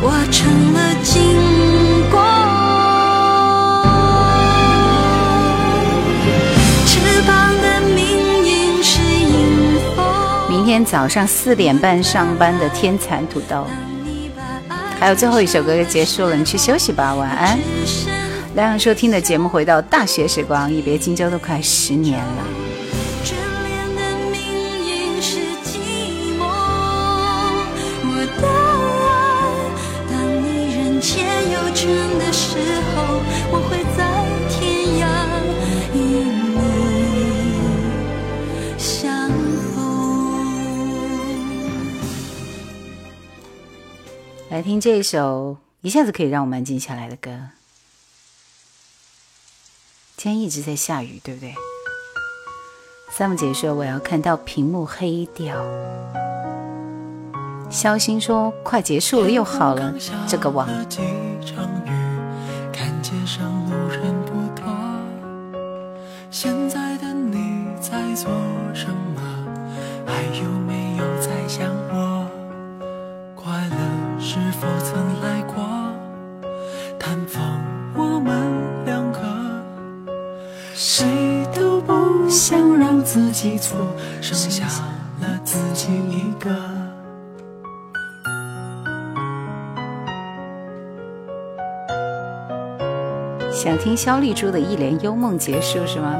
我成了经过。翅膀的命运是迎风。明天早上四点半上班的天蚕土豆，还有最后一首歌就结束了，你去休息吧，晚安。两样收听的节目回到大学时光，一别荆州都快十年了。来听这一首一下子可以让我们安静下来的歌。今天一直在下雨，对不对？三木姐说我要看到屏幕黑掉。肖星说快结束了又好了，这个网。现在的你在做什么？还有没有在想我？快乐是否曾来过探访我们两个？谁都不想让自己错，剩下了自己一个。想听肖丽珠的《一帘幽梦》结束是吗？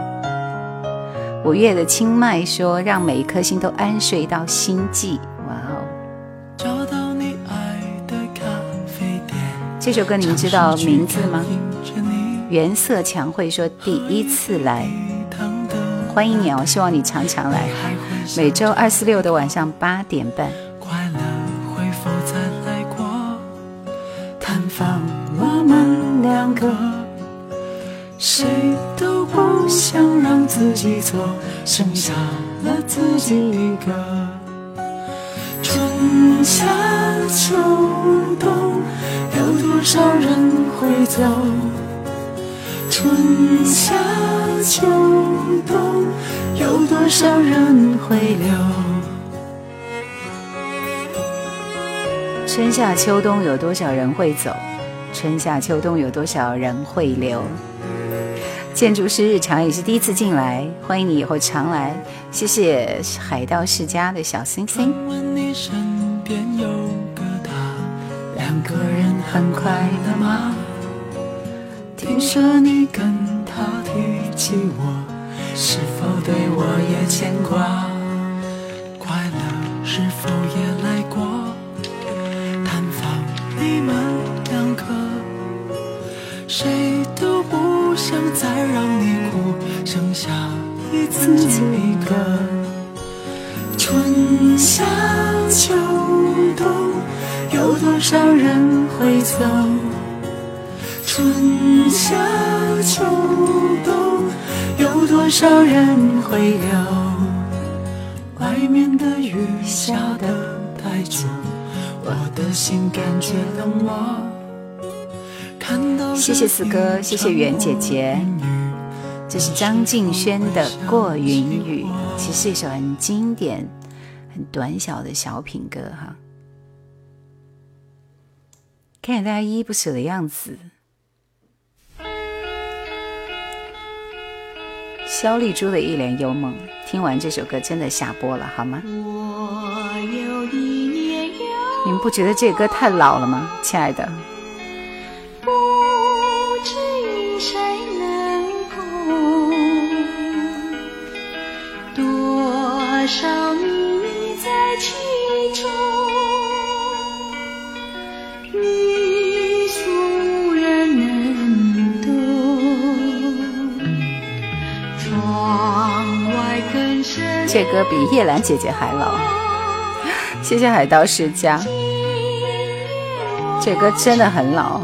五月的清迈说：“让每一颗心都安睡到心悸。”这首歌你们知道名字吗？原色强会说：“第一次来。”欢迎你哦！希望你常常来。每周二、四、六的晚上八点半。快乐会否再来过？探访我们两个，谁都不想让自己错，剩下了自己一个。春夏秋冬，有多少人会走？春夏秋冬，有多少人会留？春夏秋冬有多少人会走？春夏秋冬有多少人会留？建筑师日常也是第一次进来，欢迎你以后常来。谢谢海盗世家的小星星。两个人很快乐吗？听说你跟他提起我，是否对我也牵挂？快乐是否也来过？探访你们两个，谁都不想再让你哭，剩下你自己一个。春夏秋冬，有多少人会走？春夏秋冬，有多少人会留？外面的雨下得太重，我的心感觉冷漠。谢谢四哥，谢谢袁姐姐。这是张敬轩的《过云雨》，其实是一首很经典、很短小的小品歌哈。看见大家依依不舍的样子。肖丽珠的《一帘幽梦》，听完这首歌真的下播了，好吗？你们不觉得这歌太老了吗，亲爱的？少秘密这歌比叶兰姐姐还老。谢谢海盗世家。这歌真的很老。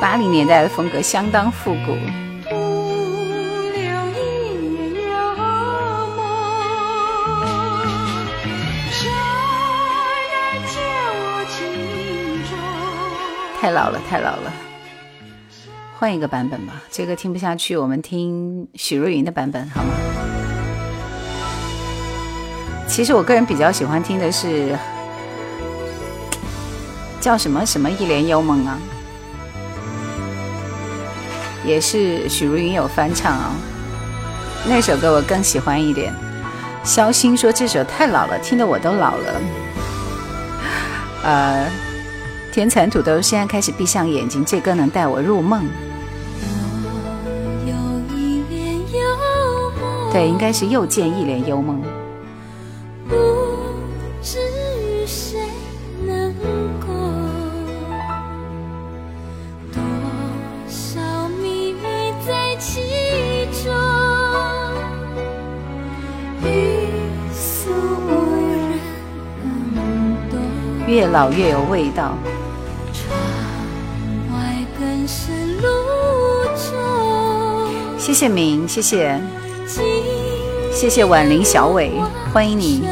八零年代的风格相当复古。太老了，太老了，换一个版本吧。这个听不下去，我们听许茹芸的版本好吗？其实我个人比较喜欢听的是叫什么什么一帘幽梦啊。也是许茹芸有翻唱啊，那首歌我更喜欢一点。肖星说这首太老了，听得我都老了。呃，天蚕土豆现在开始闭上眼睛，这歌能带我入梦。这应该是又见一帘幽梦。不知与谁能共多少秘密在其中欲诉无人能懂越老越有味道。窗外更深露重谢谢明谢谢。谢谢婉玲小伟，欢迎你。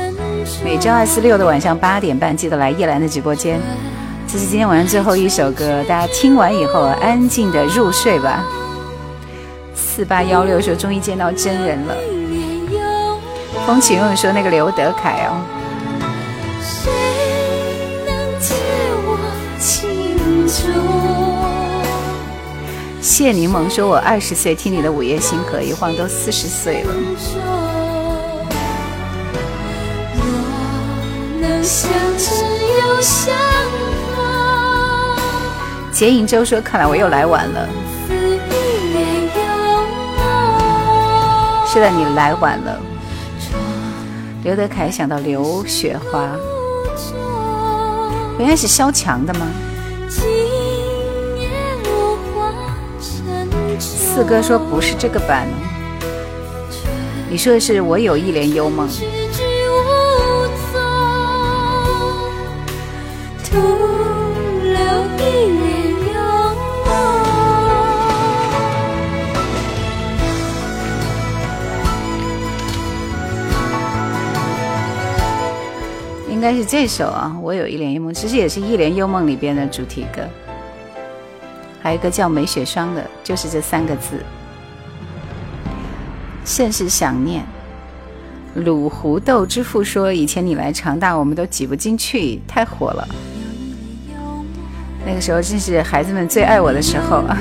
每周二、四、六的晚上八点半，记得来叶兰的直播间。这是今天晚上最后一首歌，大家听完以后安静的入睡吧。四八幺六说终于见到真人了。风起云涌说那个刘德凯哦。谢柠檬说：“我二十岁听你的午夜星河，一晃都四十岁了。”结影舟说：“看来我又来晚了。”是的，你来晚了。刘德凯想到刘雪华。原来是的吗？哥说不是这个版，你说的是我有一帘幽梦。应该是这首啊，我有一帘幽梦，其实也是一帘幽梦里边的主题歌。还有一个叫梅雪霜的，就是这三个字。甚是想念。鲁胡豆之父说，以前你来长大，我们都挤不进去，太火了。那个时候正是孩子们最爱我的时候。和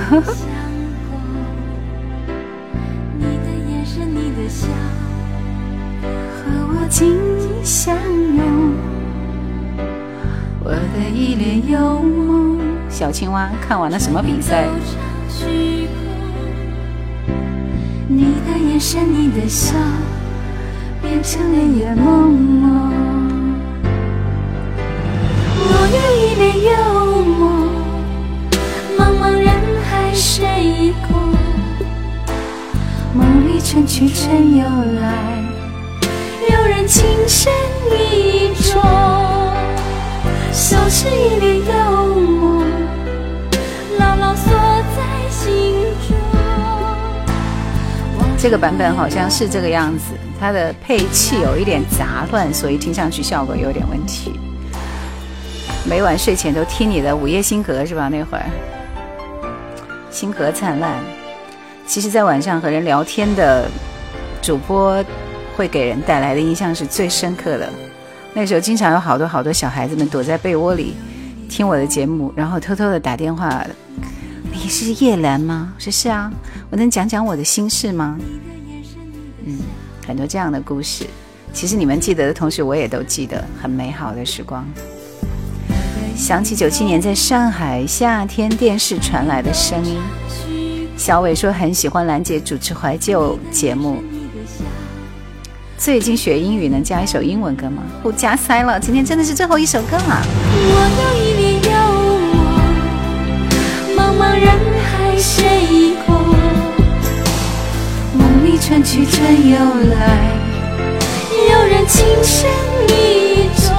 我紧紧相拥。我的一帘幽梦。小青蛙看完了什么比赛？你的眼神，你的笑，变成了眼朦胧。我欲一帘幽梦，茫茫人海谁共？梦里春去春又来，有人情深意重。消失一脸幽梦。这个版本好像是这个样子，它的配器有一点杂乱，所以听上去效果有点问题。每晚睡前都听你的《午夜星河》是吧？那会儿星河灿烂。其实，在晚上和人聊天的主播，会给人带来的印象是最深刻的。那时候经常有好多好多小孩子们躲在被窝里听我的节目，然后偷偷的打电话。你是叶兰吗？我说是啊。我能讲讲我的心事吗？嗯，很多这样的故事。其实你们记得的同时，我也都记得很美好的时光。想起九七年在上海夏天电视传来的声音。小伟说很喜欢兰姐主持怀旧节目。最近学英语能加一首英文歌吗？不加塞了，今天真的是最后一首歌了。我谁过？梦里春去春又来，有人情深意重。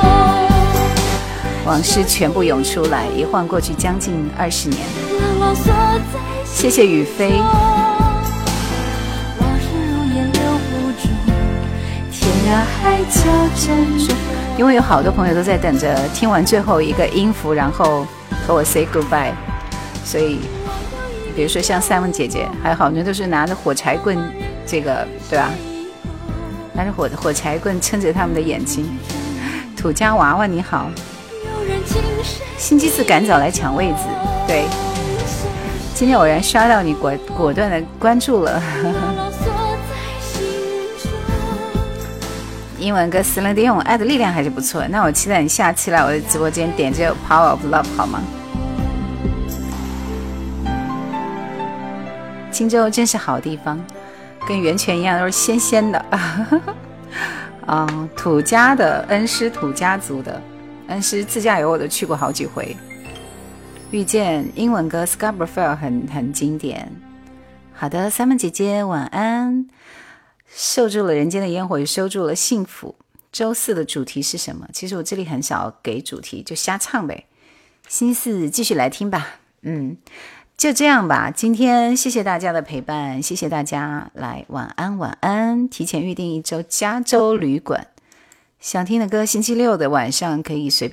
往事全部涌出来，一晃过去将近二十年。谢谢雨飞。往事如烟留不住，天涯海角。因为有好多朋友都在等着听完最后一个音符，然后和我 say goodbye，所以比如说像 Simon 姐姐，还有好多人都是拿着火柴棍，这个对吧？拿着火火柴棍撑着他们的眼睛。土家娃娃你好，星期四赶早来抢位子，对，今天偶然刷到你，果果断的关注了。牢牢锁在心中。英文歌《斯伦迪用爱的力量》还是不错，那我期待你下期来我的直播间点这个《Power of Love》好吗？荆州真是好地方，跟源泉一样都是鲜鲜的。啊、土家的恩施土家族的恩施自驾游我都去过好几回。遇见英文歌《Scarborough Fair》很很经典。好的，三妹姐姐晚安。收住了人间的烟火，也收住了幸福。周四的主题是什么？其实我这里很少给主题，就瞎唱呗。星期四继续来听吧。嗯，就这样吧。今天谢谢大家的陪伴，谢谢大家来晚安晚安。提前预定一周加州旅馆，想听的歌，星期六的晚上可以随便。